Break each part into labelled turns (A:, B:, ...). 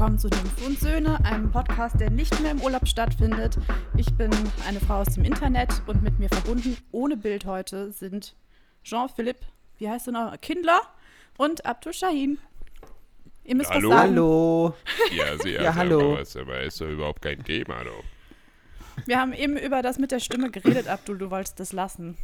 A: willkommen zu Nymph und Söhne, einem Podcast, der nicht mehr im Urlaub stattfindet. Ich bin eine Frau aus dem Internet und mit mir verbunden, ohne Bild heute, sind Jean-Philippe, wie heißt du noch, Kindler und Abdul Shahin.
B: Ihr müsst hallo. was sagen. Hallo.
C: Ja, sie ja, hallo. Was, aber ist doch überhaupt kein Thema, du.
A: Wir haben eben über das mit der Stimme geredet, Abdul, du wolltest das lassen.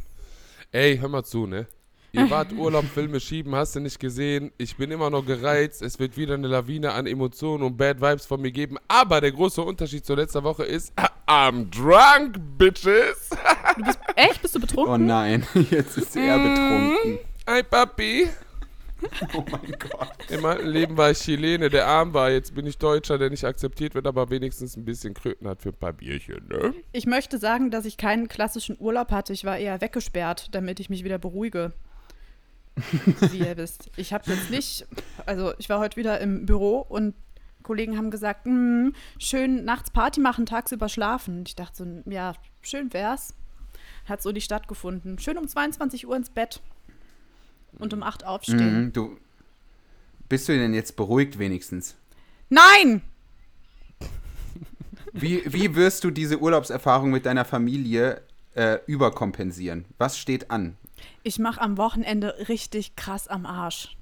C: Ey, hör mal zu, ne? Ihr wart Urlaub, Filme schieben, hast du nicht gesehen. Ich bin immer noch gereizt. Es wird wieder eine Lawine an Emotionen und Bad Vibes von mir geben. Aber der große Unterschied zur letzten Woche ist, I'm drunk, bitches.
A: Du bist, echt? Bist du betrunken?
B: Oh nein, jetzt ist er betrunken.
C: Hi, Papi.
B: Oh mein Gott.
C: Im alten Leben war ich Chilene, der arm war. Jetzt bin ich Deutscher, der nicht akzeptiert wird, aber wenigstens ein bisschen Kröten hat für ein paar Bierchen, ne?
A: Ich möchte sagen, dass ich keinen klassischen Urlaub hatte. Ich war eher weggesperrt, damit ich mich wieder beruhige. Wie ihr wisst. Ich habe jetzt nicht, also ich war heute wieder im Büro und Kollegen haben gesagt, hm, schön nachts Party machen, tagsüber schlafen. Und ich dachte so, ja, schön wär's. Hat so die stattgefunden. Schön um 22 Uhr ins Bett und um 8 aufstehen.
B: Mhm, du, bist du denn jetzt beruhigt wenigstens?
A: Nein!
B: Wie, wie wirst du diese Urlaubserfahrung mit deiner Familie äh, überkompensieren? Was steht an?
A: Ich mache am Wochenende richtig krass am Arsch.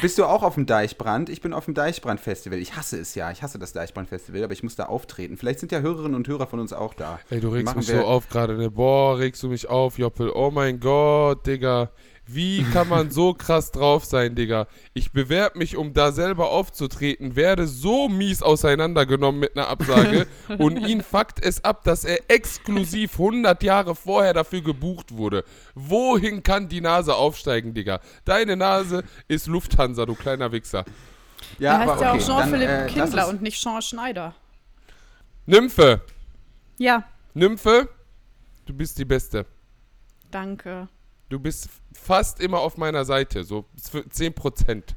B: Bist du auch auf dem Deichbrand? Ich bin auf dem Deichbrand-Festival. Ich hasse es ja. Ich hasse das Deichbrand-Festival, aber ich muss da auftreten. Vielleicht sind ja Hörerinnen und Hörer von uns auch da.
C: Ey, du regst mich so auf gerade, ne? Boah, regst du mich auf, Joppel. Oh mein Gott, Digga. Wie kann man so krass drauf sein, Digga? Ich bewerbe mich, um da selber aufzutreten, werde so mies auseinandergenommen mit einer Absage und ihn fuckt es ab, dass er exklusiv 100 Jahre vorher dafür gebucht wurde. Wohin kann die Nase aufsteigen, Digga? Deine Nase ist Lufthansa, du kleiner Wichser.
A: Ja, er heißt ja okay, auch Jean-Philippe äh, Kindler und nicht Jean Schneider.
C: Nymphe.
A: Ja.
C: Nymphe, du bist die Beste.
A: Danke.
C: Du bist fast immer auf meiner Seite, so 10 Prozent.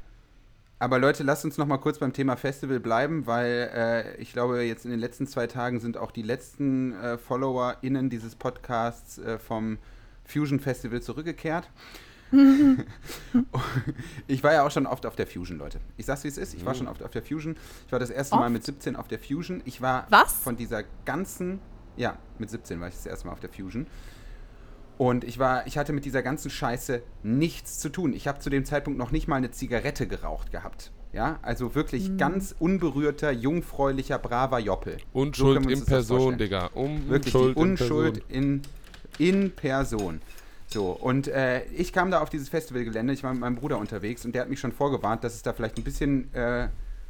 B: Aber Leute, lasst uns noch mal kurz beim Thema Festival bleiben, weil äh, ich glaube, jetzt in den letzten zwei Tagen sind auch die letzten äh, FollowerInnen dieses Podcasts äh, vom Fusion Festival zurückgekehrt. ich war ja auch schon oft auf der Fusion, Leute. Ich sag's, wie es ist. Ich war mhm. schon oft auf der Fusion. Ich war das erste oft? Mal mit 17 auf der Fusion. Ich war
A: Was?
B: von dieser ganzen, ja, mit 17 war ich das erste Mal auf der Fusion. Und ich war, ich hatte mit dieser ganzen Scheiße nichts zu tun. Ich habe zu dem Zeitpunkt noch nicht mal eine Zigarette geraucht gehabt. Ja, also wirklich mhm. ganz unberührter, jungfräulicher, braver Joppel.
C: Unschuld so in Person, Digga.
B: Um, wirklich Unschuld, die Unschuld in, in, in Person. So, und äh, ich kam da auf dieses Festivalgelände, ich war mit meinem Bruder unterwegs und der hat mich schon vorgewarnt, dass es da vielleicht ein bisschen äh,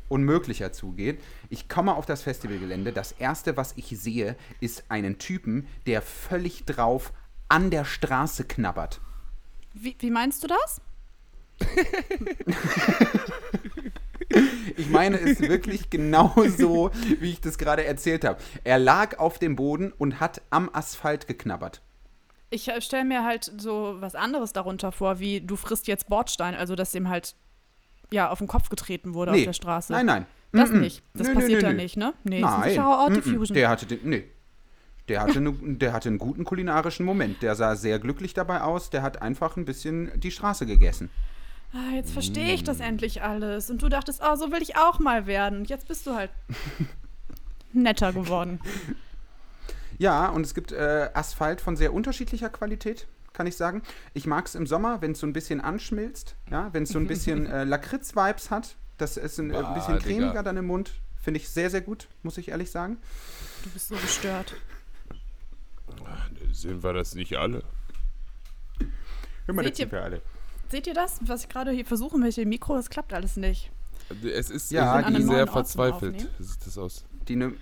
B: unmöglicher zugeht. Ich komme auf das Festivalgelände. Das erste, was ich sehe, ist einen Typen, der völlig drauf an der Straße knabbert.
A: Wie, wie meinst du das?
B: ich meine es wirklich genauso, wie ich das gerade erzählt habe. Er lag auf dem Boden und hat am Asphalt geknabbert.
A: Ich äh, stelle mir halt so was anderes darunter vor, wie du frisst jetzt Bordstein, also dass dem halt ja auf den Kopf getreten wurde
B: nee.
A: auf der Straße.
B: Nein, nein.
A: Das mm -mm. nicht. Das nö, passiert nö, ja nicht, ne? Nee,
B: nein.
A: das ist ein sicherer Ort, Diffusion.
B: Der hatte den, nee, der hatte, ne, der hatte einen guten kulinarischen Moment. Der sah sehr glücklich dabei aus. Der hat einfach ein bisschen die Straße gegessen.
A: Ah, jetzt verstehe ich das mm. endlich alles. Und du dachtest, oh, so will ich auch mal werden. Und jetzt bist du halt netter geworden.
B: Ja, und es gibt äh, Asphalt von sehr unterschiedlicher Qualität, kann ich sagen. Ich mag es im Sommer, wenn es so ein bisschen anschmilzt, ja, wenn es so ein bisschen äh, Lakritz-Vibes hat. Das ist ein, äh, ein bisschen cremiger Digga. dann im Mund. Finde ich sehr, sehr gut, muss ich ehrlich sagen.
A: Du bist so gestört.
C: Sind wir das nicht alle?
B: Immer seht, ihr,
A: alle. seht ihr das, was ich gerade hier versuche mit dem Mikro? Das klappt alles nicht.
C: Es ist ja, die sehr verzweifelt. Sieht das aus.
B: Die, Nym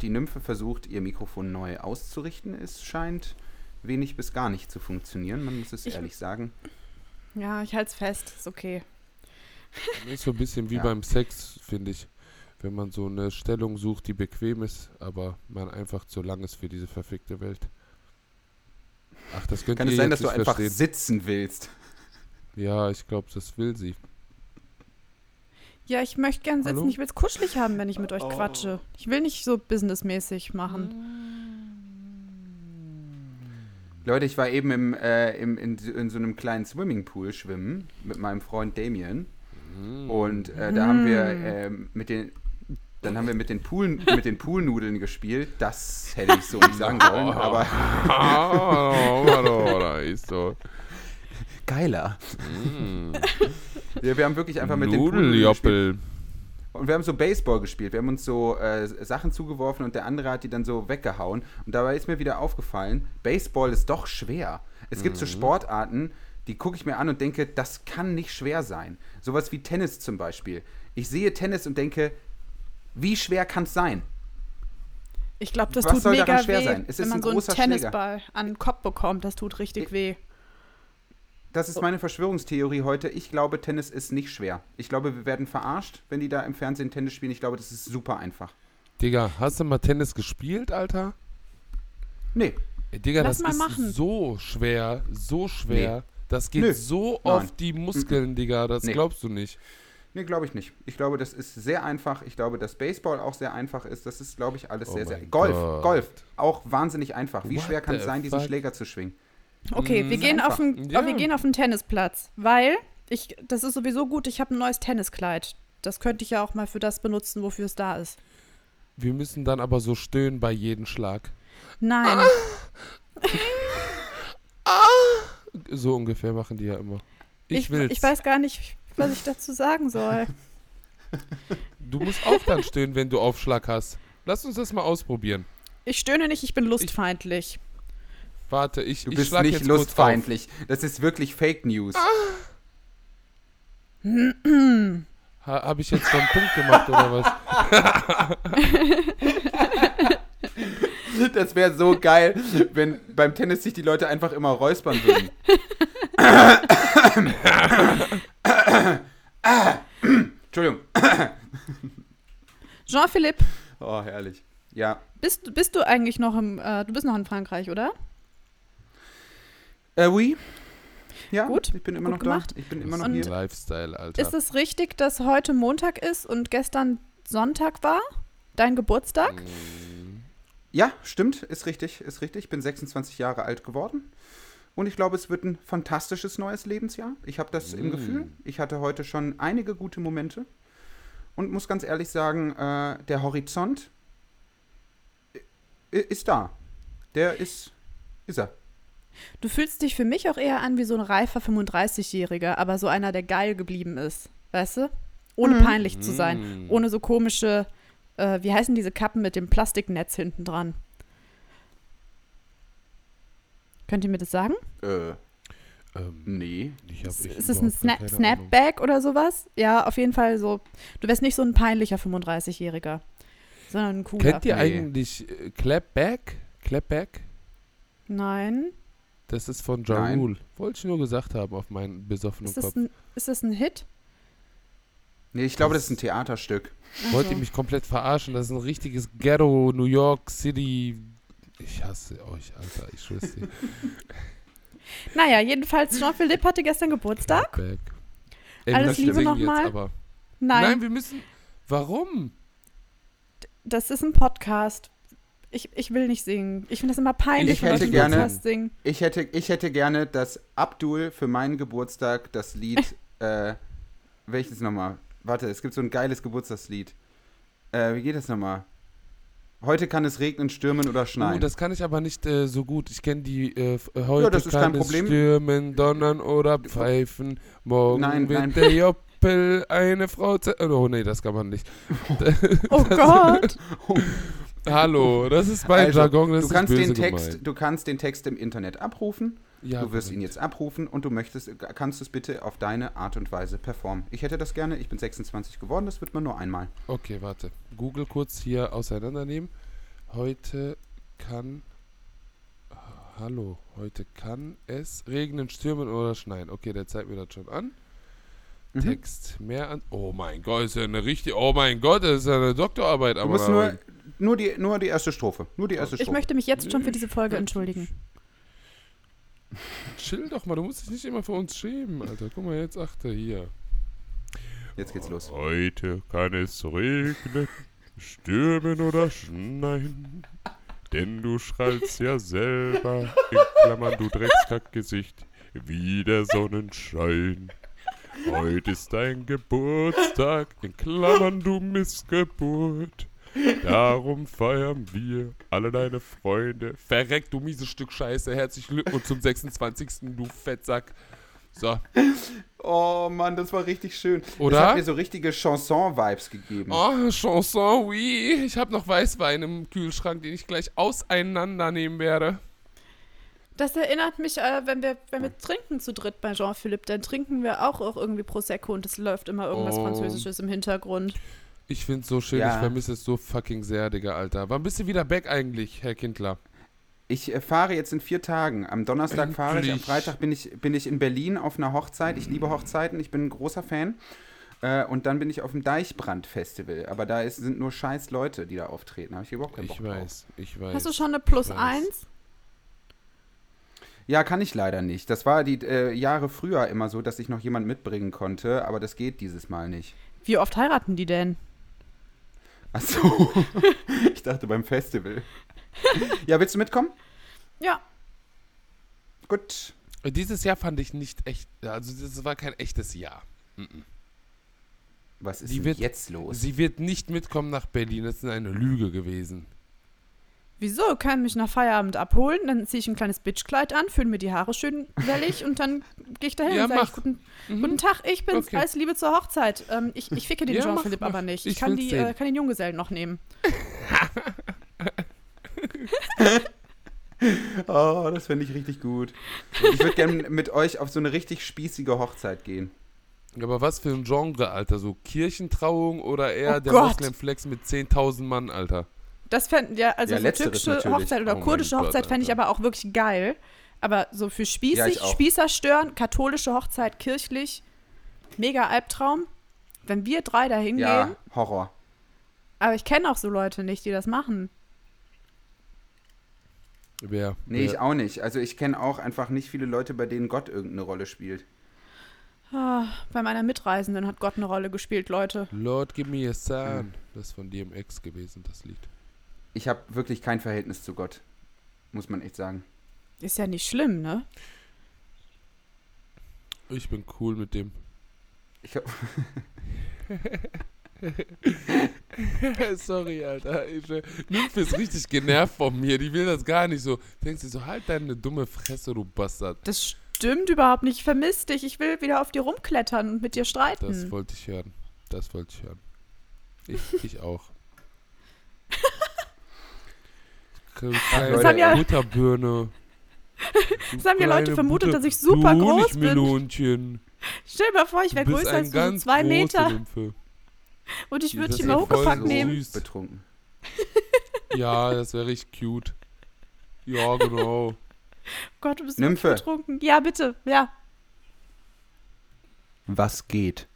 B: die Nymphe versucht, ihr Mikrofon neu auszurichten. Es scheint wenig bis gar nicht zu funktionieren. Man muss es ich, ehrlich sagen.
A: Ja, ich halte es fest. Ist okay.
C: Ist so ein bisschen wie ja. beim Sex, finde ich wenn man so eine Stellung sucht, die bequem ist, aber man einfach zu lang ist für diese verfickte Welt.
B: Ach, das könnte Kann es sein, dass du einfach verstehen. sitzen willst?
C: Ja, ich glaube, das will sie.
A: Ja, ich möchte gern sitzen. Hallo? Ich will es kuschelig haben, wenn ich mit euch oh. quatsche. Ich will nicht so businessmäßig machen.
B: Leute, ich war eben im, äh, im, in, in so einem kleinen Swimmingpool schwimmen mit meinem Freund Damien. Und äh, da haben wir äh, mit den dann haben wir mit den, Pool, mit den Poolnudeln gespielt. Das hätte ich so nicht sagen sollen, aber
C: Ah, ist so.
B: geiler.
C: Mm.
B: Ja, wir haben wirklich einfach mit den Poolnudeln gespielt. Und wir haben so Baseball gespielt. Wir haben uns so äh, Sachen zugeworfen und der andere hat die dann so weggehauen. Und dabei ist mir wieder aufgefallen, Baseball ist doch schwer. Es gibt so Sportarten, die gucke ich mir an und denke, das kann nicht schwer sein. Sowas wie Tennis zum Beispiel. Ich sehe Tennis und denke, wie schwer kann es sein?
A: Ich glaube, das
B: Was
A: tut
B: soll
A: mega
B: daran schwer
A: weh,
B: sein? Es ist
A: wenn man
B: ein
A: so einen Tennisball an den Kopf bekommt. Das tut richtig
B: Ich-
A: weh.
B: Das ist meine Verschwörungstheorie heute. Ich glaube, Tennis ist nicht schwer. Ich glaube, wir werden verarscht, wenn die da im Fernsehen Tennis spielen. Ich glaube, das ist super einfach.
C: Digga, hast du mal Tennis gespielt, Alter?
B: Nee,
C: Ey, Digga,
A: Lass
C: das
A: mal
C: ist
A: machen.
C: so schwer, so schwer. Das geht
B: Nö.
C: so
B: Nein.
C: auf die Muskeln, Digga, das
B: Nee.
C: glaubst du nicht.
B: Nee, glaube ich nicht. Ich glaube, das ist sehr einfach. Ich glaube, dass Baseball auch sehr einfach ist. Das ist, glaube ich, alles
C: Oh
B: sehr, sehr. Golf,
C: Gott.
B: Golf, auch wahnsinnig einfach. Wie
C: What
B: schwer kann es sein, diesen
C: fuck?
B: Schläger zu schwingen?
A: Okay,
C: Mm,
A: wir, gehen auf den,
C: Ja.
A: oh, wir gehen auf den Tennisplatz, weil ich, das ist sowieso gut, ich habe ein neues Tenniskleid. Das könnte ich ja auch mal für das benutzen, wofür es da ist.
C: Wir müssen dann aber so stöhnen bei jedem Schlag.
A: Nein,
C: So ungefähr machen die ja immer. Ich,
A: ich,
C: will's.
A: ich weiß gar nicht, was ich dazu sagen soll.
C: Du musst auch dann stöhnen, wenn du Aufschlag hast. Lass uns das mal ausprobieren.
A: Ich stöhne nicht, ich bin lustfeindlich.
C: Warte, ich,
B: Du
C: ich
B: bist
C: schlag
B: nicht
C: jetzt
B: lustfeindlich. Das ist wirklich Fake News.
C: auf. Ha, Habe ich jetzt schon einen Punkt gemacht oder was?
B: Das wäre so geil, wenn beim Tennis sich die Leute einfach immer räuspern würden. Entschuldigung.
A: Jean-Philippe,
B: Oh, herrlich. Ja.
A: bist, bist du eigentlich noch im, äh, du bist noch in Frankreich, oder?
B: Äh, oui. Ja,
A: Gut,
B: ich bin immer
A: gut
B: noch
A: gemacht.
B: da. Ich bin immer noch
A: Und-
B: hier.
C: Lifestyle, Alter.
A: Ist es richtig, dass heute Montag ist und gestern Sonntag war? Dein Geburtstag?
C: Mm.
B: Ja, stimmt, ist richtig, ist richtig. Ich bin 26 Jahre alt geworden. Und ich glaube, es wird ein fantastisches neues Lebensjahr. Ich habe das im
C: Mm.
B: Gefühl. Ich hatte heute schon einige gute Momente. Und muss ganz ehrlich sagen, äh, der Horizont i- ist da. Der ist, ist er.
A: Du fühlst dich für mich auch eher an wie so ein reifer 35-Jähriger, aber so einer, der geil geblieben ist. Weißt du? Ohne
B: Mhm.
A: peinlich zu sein.
C: Mm.
A: Ohne so komische, äh, wie heißen diese Kappen mit dem Plastiknetz hinten dran? Könnt ihr mir das sagen?
B: Äh,
C: Ähm,
B: nee.
C: ich hab,
A: Ist,
C: ich
A: ist es ein Sna. Snapback oder sowas? Ja, auf jeden Fall so. Du wärst nicht so ein peinlicher 35-Jähriger, sondern ein cooler.
C: Kennt ihr
B: Nee.
C: eigentlich äh, Clapback? Clapback?
A: Nein.
C: Das ist von Ja
B: Nein.
C: Rule. Wollte ich nur gesagt haben auf meinen besoffenen
A: Ist das,
C: Kopf.
A: ein, ist das ein Hit?
B: Nee, ich glaube, das ist ein Theaterstück.
C: Wollt ihr mich komplett verarschen? Das ist ein richtiges Ghetto, New York City. Ich hasse euch, Alter. Ich schwör's dir.
A: Naja, jedenfalls, Jean-Philippe hatte gestern Geburtstag.
C: Ey,
A: Alles
B: Liebe
C: singen
A: noch mal.
C: Jetzt aber.
A: Nein,
C: Nein, wir müssen. Warum?
A: das ist ein Podcast. Ich, ich will nicht singen. Ich finde das immer peinlich,
B: Ich
A: wenn
B: hätte gerne-
A: Podcast singen.
B: Ich hätte, ich hätte gerne, dass Abdul für meinen Geburtstag das Lied, äh, welches nochmal? Warte, es gibt so ein geiles Geburtstagslied. Äh, wie geht das nochmal? Heute kann es regnen, stürmen oder
C: Oh,
B: schneien.
C: das kann ich aber nicht äh, so gut. Ich kenne die äh, äh, heute
B: das ist
C: kann
B: kein
C: es
B: Problem.
C: stürmen, donnern oder pfeifen. Morgen
B: Nein,
C: wird
B: nein.
C: der Joppel eine Frau ze Oh nee, das kann man nicht.
A: Oh Gott.
C: Hallo, das ist mein
B: Also,
C: Jargon,
B: du kannst den Text,
C: gemeint.
B: du kannst den Text im Internet abrufen.
C: Ja,
B: du wirst ihn
C: korrekt.
B: jetzt abrufen und du möchtest, kannst es bitte auf deine Art und Weise performen. Ich hätte das gerne. Ich bin 26 geworden. Das wird man nur einmal.
C: Okay, warte. Google kurz hier auseinandernehmen. Heute kann. Hallo, heute kann es regnen, stürmen oder schneien. Okay, der zeigt mir das schon an.
B: Mhm.
C: Text mehr an. Oh mein Gott, ist ja eine richtige. Oh mein Gott, das ist ja eine Doktorarbeit.
B: Du
C: aber
B: musst nur, nur, die, nur die erste Strophe. Nur die erste
A: Ich
B: Strophe.
A: möchte mich jetzt schon für diese Folge entschuldigen.
C: Chill doch mal, du musst dich nicht immer für uns schämen, Alter. Guck mal, jetzt achte hier.
B: Jetzt geht's los.
C: Heute kann es regnen, stürmen oder schneien. Denn du schreibst ja selber, in Klammern du Dreckskackgesicht, wie der Sonnenschein. Heute ist dein Geburtstag, in Klammern du Missgeburt. Darum feiern wir alle deine Freunde. Verreck, du mieses Stück Scheiße. Herzlichen Glückwunsch zum 26. du Fettsack. So.
B: Oh Mann, das war richtig schön.
C: Oder?
B: Das hat mir so richtige Chanson-Vibes gegeben.
C: Oh, Chanson, oui. Ich habe noch Weißwein im Kühlschrank, den ich gleich auseinandernehmen werde.
A: Das erinnert mich, äh, wenn, wir, wenn wir trinken zu dritt bei Jean-Philippe, dann trinken wir auch, auch irgendwie Prosecco und es läuft immer irgendwas
C: Oh.
A: Französisches im Hintergrund.
C: Ich find's so schön,
B: Ja.
C: ich vermisse es so fucking sehr, Digga, Alter. Wann bist du wieder back eigentlich, Herr Kindler?
B: Ich äh, fahre jetzt in vier Tagen. Am Donnerstag fahre ich, am
C: Endlich.
B: Freitag bin ich, bin ich in Berlin auf einer Hochzeit. Ich liebe Hochzeiten, ich bin ein großer Fan. Äh, und dann bin ich auf dem Deichbrand-Festival. Aber da ist, sind nur scheiß Leute, die da auftreten. Habe ich überhaupt keinen Bock
C: Ich
B: drauf.
C: weiß, ich weiß.
A: Hast du schon eine Plus. 1?
B: Ja, kann ich leider nicht. Das war die äh, Jahre früher immer so, dass ich noch jemand mitbringen konnte, aber das geht dieses Mal nicht.
A: Wie oft heiraten die denn?
B: Ach so. ich dachte beim Festival. ja, willst du mitkommen?
A: Ja,
B: Gut.
C: Dieses Jahr fand ich nicht echt, also das war kein echtes Jahr. Mhm.
B: Was ist
C: wird-
B: jetzt los?
C: Sie wird nicht mitkommen nach Berlin, das ist eine Lüge gewesen.
A: Wieso? Kann mich nach Feierabend abholen, dann ziehe ich ein kleines Bitchkleid an, fülle mir die Haare schön wellig und dann gehe ich dahin
C: Ja,
A: und sage guten,
C: Mhm.
A: guten Tag, ich bin's,
C: Okay.
A: alles Liebe zur Hochzeit. Ähm, ich, ich ficke den
C: Ja, mach.
A: aber nicht.
C: Ich
A: Ich, kann, die, äh, kann den Junggesellen noch nehmen.
B: Oh, das finde ich richtig gut. Ich würde gerne mit euch auf so eine richtig spießige Hochzeit gehen.
C: Aber was für ein Genre, Alter? So Kirchentrauung oder eher
A: Oh
C: der
A: Gott.
C: Moslem-Flex mit 10.000 Mann, Alter?
A: Das fänd, ja, also
B: Ja,
A: so türkische
B: natürlich.
A: Hochzeit oder
C: Oh
A: kurdische
C: Gott,
A: Hochzeit fände ich aber auch wirklich geil. Aber so für
B: Ja,
A: spießig,
B: auch.
A: Spießer stören, katholische Hochzeit, kirchlich, mega Albtraum. Wenn wir drei da hingehen,
B: Ja, Horror.
A: aber ich kenne auch so Leute nicht, die das machen.
C: Wer?
B: Nee,
C: wer?
B: ich auch nicht. Also ich kenne auch einfach nicht viele Leute, bei denen Gott irgendeine Rolle spielt.
A: Ah, bei meiner Mitreisenden hat Gott eine Rolle gespielt, Leute.
C: Lord, give me a sign. Das ist von DMX gewesen, das Lied.
B: Ich habe wirklich kein Verhältnis zu Gott. Muss man echt sagen.
A: Ist ja nicht schlimm, ne?
C: Ich bin cool mit dem.
B: Ich hab,
C: Sorry, Alter. Ich, äh, Nymphe ist richtig genervt von mir. Die will das gar nicht so. Denkst du so, halt deine dumme Fresse, du Bastard.
A: Das stimmt überhaupt nicht. Ich vermisse dich. Ich will wieder auf dir rumklettern und mit dir streiten.
C: Das wollte ich hören. Das wollte ich hören. Ich, ich auch.
B: Das haben
A: ja-
C: Butterbirne.
A: Das haben ja Leute vermutet,
C: Butter-
A: dass ich super groß bin.
C: Honigmelonchen.
A: Stell dir mal vor, ich wäre größer als du, zwei Meter.
C: Nymphe.
A: Und ich würde dich immer hochgepackt
C: so
A: nehmen.
C: süß.
B: betrunken.
C: Ja, das wäre richtig cute. Ja, genau.
A: Gott, du bist
B: Nymphe.
A: betrunken. Ja, bitte. Ja.
B: Was geht?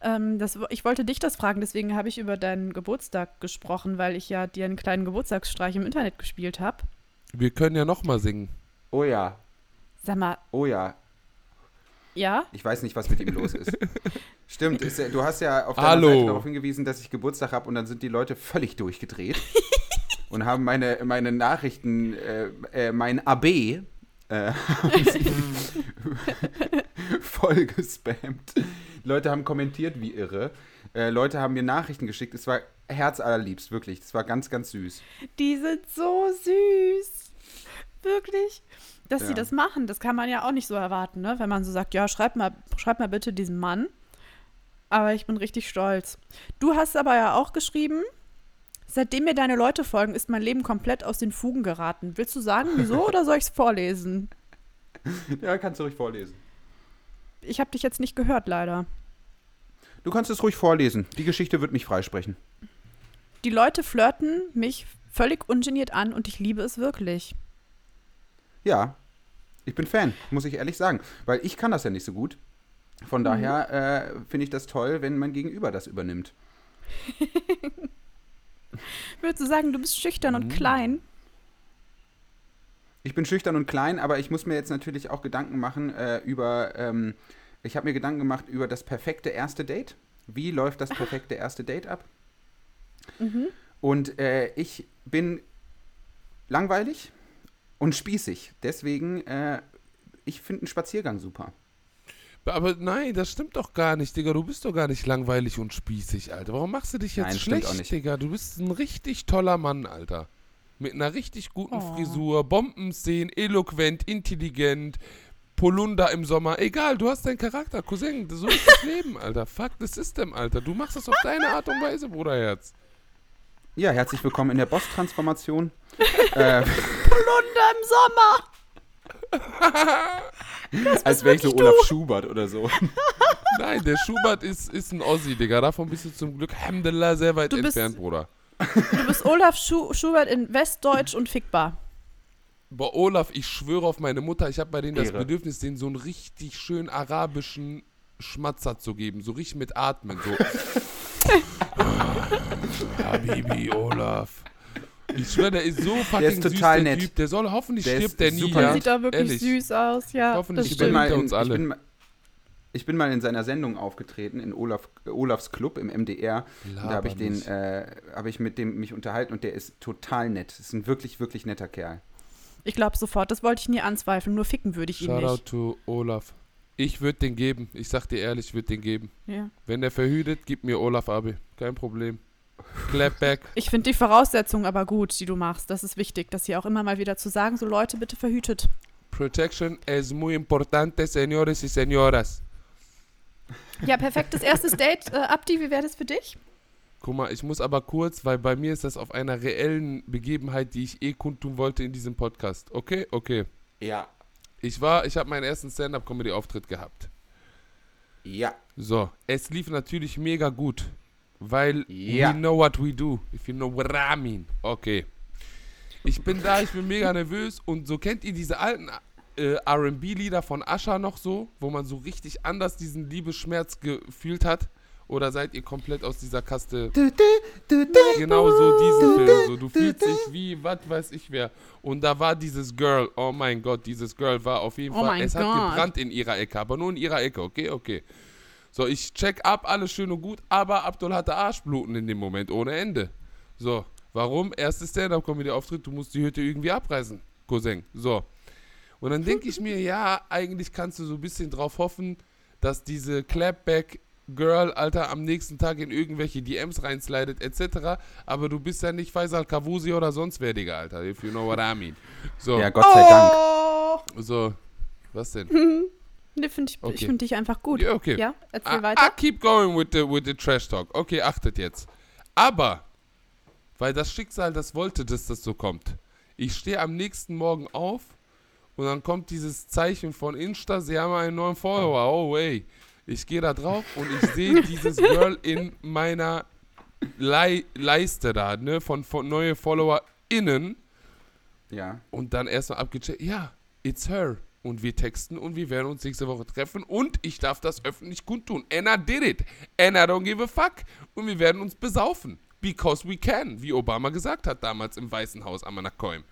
A: Ähm, das, ich wollte dich das fragen, deswegen habe ich über deinen Geburtstag gesprochen, weil ich ja dir einen kleinen Geburtstagsstreich im Internet gespielt habe.
C: Wir können ja nochmal singen.
B: Oh ja,
A: Sag mal,
B: oh ja.
A: ja?
B: Ich weiß nicht, was mit ihm los ist. Stimmt, ist, du hast ja auf deiner
C: Hallo.
B: Seite darauf hingewiesen, dass ich Geburtstag habe und dann sind die Leute völlig durchgedreht und haben meine, meine Nachrichten, äh, äh, mein AB, äh, voll gespammt. Leute haben kommentiert wie irre. Äh, Leute haben mir Nachrichten geschickt. Es war herzallerliebst, wirklich. Es war ganz, ganz süß.
A: Die sind so süß. Wirklich. Dass
B: Ja.
A: sie das machen, das kann man ja auch nicht so erwarten, ne? Wenn man so sagt, ja, schreib mal, schreib mal bitte diesen Mann. Aber ich bin richtig stolz. Du hast aber ja auch geschrieben, seitdem mir deine Leute folgen, ist mein Leben komplett aus den Fugen geraten. Willst du sagen, wieso oder soll ich es vorlesen?
B: Ja, kannst du ruhig vorlesen.
A: Ich habe dich jetzt nicht gehört, leider.
B: Du kannst es ruhig vorlesen. Die Geschichte wird mich freisprechen.
A: Die Leute flirten mich völlig ungeniert an und ich liebe es wirklich.
B: Ja, ich bin Fan, muss ich ehrlich sagen. Weil ich kann das ja nicht so gut. Von daher äh, finde ich das toll, wenn mein Gegenüber das übernimmt.
A: Würdest du sagen, du bist schüchtern und
C: Mhm.
A: klein?
B: Ich bin schüchtern und klein, aber ich muss mir jetzt natürlich auch Gedanken machen äh, über, ähm, ich habe mir Gedanken gemacht über das perfekte erste Date. Wie läuft das perfekte erste Date ab?
A: Mhm.
B: Und äh, ich bin langweilig und spießig. Deswegen, äh, ich finde einen Spaziergang super.
C: Aber nein, das stimmt doch gar nicht, Digga. Du bist doch gar nicht langweilig und spießig, Alter. Warum machst du dich jetzt
B: Nein,
C: schlecht,
B: nicht.
C: Digga? Du bist ein richtig toller Mann, Alter. Mit einer richtig guten
A: Oh.
C: Frisur, Bombenszenen, eloquent, intelligent, Polunder im Sommer. Egal, du hast deinen Charakter, Cousin. So ist das Leben, Alter. Fuck the system, Alter. Du machst das auf deine Art und Weise, Bruderherz.
B: Ja, herzlich willkommen in der Boss-Transformation. äh,
A: Plunder im Sommer.
B: als wäre ich so Olaf Schubert oder so.
C: Nein, der Schubert ist, ist ein Ossi, Digga. Davon bist du zum Glück, Alhamdulillah, sehr weit
A: Du bist-
C: entfernt, Bruder.
A: Du bist Olaf Schu Schubert in Westdeutsch und fickbar.
C: Boah, Olaf, ich schwöre auf meine Mutter, ich habe bei denen das
B: Ehre.
C: Bedürfnis, denen so einen richtig schön arabischen Schmatzer zu geben. So richtig mit Atmen. So. Habibi, Olaf. Ich schwöre, der ist so fucking
B: ist total
C: süß, der
B: nett.
C: Typ. Der soll, hoffentlich
B: Der
C: stirbt der nie.
A: Der sieht da wirklich
C: Ehrlich.
A: süß aus, ja.
C: Hoffentlich
B: Ich bin,
C: Unter
B: in,
C: uns
B: ich,
C: alle.
B: bin, mal- ich bin mal in seiner Sendung aufgetreten, in Olaf, Olafs Club im MDR. Und da habe ich,
C: Laber
B: den, äh, hab ich mit dem mich unterhalten und der ist total nett. Ist ein wirklich, wirklich netter Kerl.
A: Ich glaube sofort, das wollte ich nie anzweifeln, nur ficken würde ich ihn
C: Shoutout
A: nicht.
C: to Olaf. Ich würde den geben. Ich sag dir ehrlich, ich würde den geben.
A: Ja.
C: Wenn der verhütet, gib mir Olaf Abi. Kein Problem. Clapback.
A: Ich finde die Voraussetzungen aber gut, die du machst. Das ist wichtig, das hier auch immer mal wieder zu sagen. So Leute, bitte verhütet.
C: Protection es muy importante, señores y señoras.
A: Ja, perfektes erstes Date. Äh, Abdi, wie wäre das für dich?
C: Guck mal, ich muss aber kurz, weil bei mir ist das auf einer reellen Begebenheit, die ich eh kundtun wollte in diesem Podcast. Okay, okay.
B: Ja.
C: Ich war, ich habe meinen ersten Stand-up-Comedy-Auftritt gehabt.
B: Ja.
C: So, es lief natürlich mega gut, weil
B: Ja.
C: we know what we do, if you know what I mean. Okay. Ich bin da, ich bin mega nervös und so kennt ihr diese alten äh, R&B-Lieder von Asha noch so, wo man so richtig anders diesen Liebesschmerz gefühlt hat? Oder seid ihr komplett aus dieser Kaste Genau so diesen Film. So, du fühlst dich wie, was weiß ich wer. Und da war dieses Girl, oh mein Gott, dieses Girl war auf jeden
A: Oh
C: Fall, es hat
A: Gott.
C: gebrannt in ihrer Ecke, aber nur in ihrer Ecke, okay, okay. So, ich check ab, alles schön und gut, aber Abdul hatte Arschbluten in dem Moment, ohne Ende. So, warum? Erstes Stand-Up-Comedy-Auftritt, du musst die Hütte irgendwie abreißen, Cousin. So. Und dann denke ich mir, ja, eigentlich kannst du so ein bisschen drauf hoffen, dass diese Clapback Girl, Alter, am nächsten Tag in irgendwelche DMs reinslidet, etc. Aber du bist ja nicht Faisal Kavusi oder sonst wer, Digga, Alter, if you know what I mean. So,
B: Ja, Gott sei Dank.
A: Oh!
C: so, was denn?
A: Ne, find ich
C: Okay.
A: ich finde dich einfach gut.
C: Ja, okay.
A: Ja, erzähl
C: I, I
A: weiter.
C: keep going with the, with the Trash Talk. Okay, achtet jetzt. Aber, weil das Schicksal das wollte, dass das so kommt. Ich stehe am nächsten Morgen auf und dann kommt dieses Zeichen von Insta, sie haben einen neuen Follower. Oh, wey. Ich gehe da drauf und ich sehe dieses Girl in meiner Lei Leiste da, ne, von, von neue FollowerInnen.
B: Ja.
C: Und dann erstmal abgecheckt, ja, it's her. Und wir texten und wir werden uns nächste Woche treffen und ich darf das öffentlich kundtun. And I did it. And I don't give a fuck. Und wir werden uns besaufen. Because we can, wie Obama gesagt hat damals im Weißen Haus am Anakoim.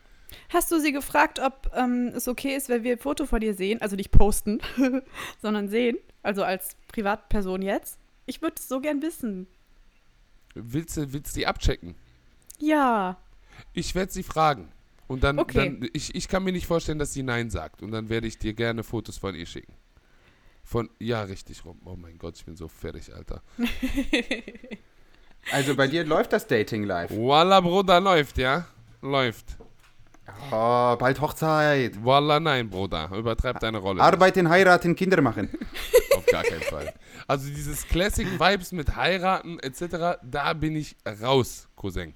A: Hast du sie gefragt, ob ähm, es okay ist, wenn wir ein Foto von dir sehen? Also nicht posten, sondern sehen. Also als Privatperson jetzt. Ich würde es so gern wissen.
C: Willst du, willst du die abchecken?
A: Ja.
C: Ich werde sie fragen. Und dann,
A: Okay.
C: dann ich, ich kann mir nicht vorstellen, dass sie Nein sagt. Und dann werde ich dir gerne Fotos von ihr schicken. Von, ja, richtig rum. Oh mein Gott, ich bin so fertig, Alter.
B: Also bei dir läuft das Dating live.
C: Walla, Bruder, läuft, ja? Läuft.
B: Oh, bald Hochzeit.
C: Walla, nein, Bruder. Übertreib deine Rolle.
B: Arbeiten, heiraten, Kinder machen.
C: Auf gar keinen Fall. Also dieses Classic Vibes mit heiraten etc., da bin ich raus, Cousin.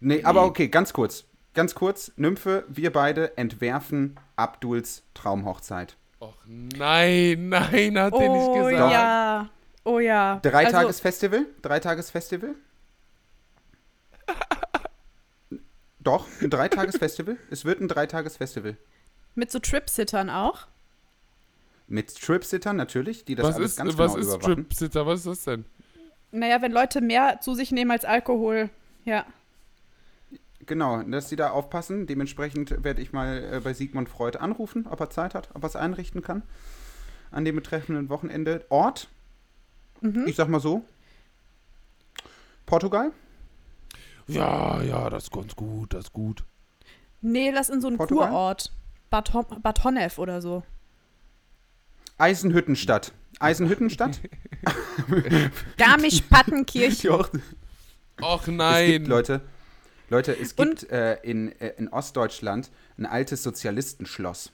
B: Nee, aber okay, ganz kurz. Ganz kurz, Nymphe, wir beide entwerfen Abduls Traumhochzeit.
C: Och nein, nein, hat er nicht
A: Oh
C: gesagt.
A: ja. Oh ja.
B: Drei
A: also,
B: Tages Festival? Drei Tages Festival? Doch, ein Dreitages Festival. Es wird ein Dreitages Festival.
A: Mit so Tripsittern auch.
B: Mit Tripsittern natürlich, die das
C: Was
B: alles
C: ist,
B: ganz
C: was
B: genau
C: ist
B: überwachen.
C: Trip-Sitter? Was ist das denn?
A: Naja, wenn Leute mehr zu sich nehmen als Alkohol. Ja.
B: Genau, dass die da aufpassen. Dementsprechend werde ich mal äh, bei Sigmund Freud anrufen, ob er Zeit hat, ob er es einrichten kann. An dem betreffenden Wochenende. Ort,
A: Mhm.
B: ich sag mal so. Portugal.
C: Ja, ja, das ist ganz gut, das ist gut.
A: Nee, lass in so einen
B: Portugal?
A: Kurort. Bad, Bad Honnef oder so.
B: Eisenhüttenstadt. Eisenhüttenstadt? Auch-
C: Och
B: Es gibt,
C: nein.
B: Leute, Leute, es gibt äh, in, äh, in Ostdeutschland ein altes Sozialistenschloss.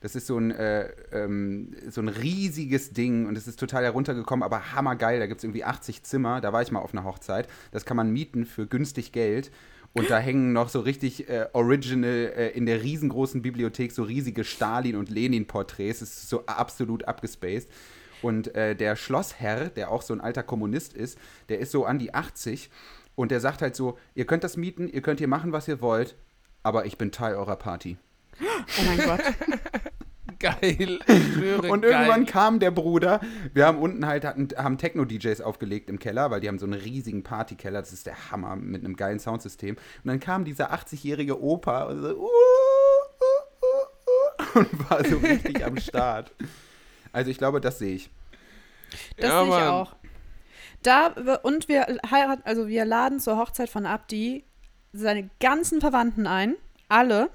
B: Das ist so ein, äh, ähm, so ein riesiges Ding und es ist total heruntergekommen, aber hammergeil. Da gibt es irgendwie 80 Zimmer. Da war ich mal auf einer Hochzeit. Das kann man mieten für günstig Geld. Und da hängen noch so richtig äh, original äh, in der riesengroßen Bibliothek so riesige Stalin- und Lenin-Porträts. Es ist so absolut abgespaced. Und äh, der Schlossherr, der auch so ein alter Kommunist ist, der ist so an die 80 und der sagt halt so, ihr könnt das mieten, ihr könnt hier machen, was ihr wollt, aber ich bin Teil eurer Party.
A: Oh mein Gott.
C: Geil. Schwöre,
B: Und
C: geil.
B: irgendwann kam der Bruder, wir haben unten halt, hatten, haben Techno-DJs aufgelegt im Keller, weil die haben so einen riesigen Partykeller, das ist der Hammer, mit einem geilen Soundsystem. Und dann kam dieser 80-jährige Opa und, so, uh, uh, uh, uh, und war so richtig am Start. Also ich glaube, das sehe ich.
A: Das
C: Ja,
A: sehe ich
C: Mann.
A: auch. Da, und wir heiraten, also wir laden zur Hochzeit von Abdi seine ganzen Verwandten ein, alle,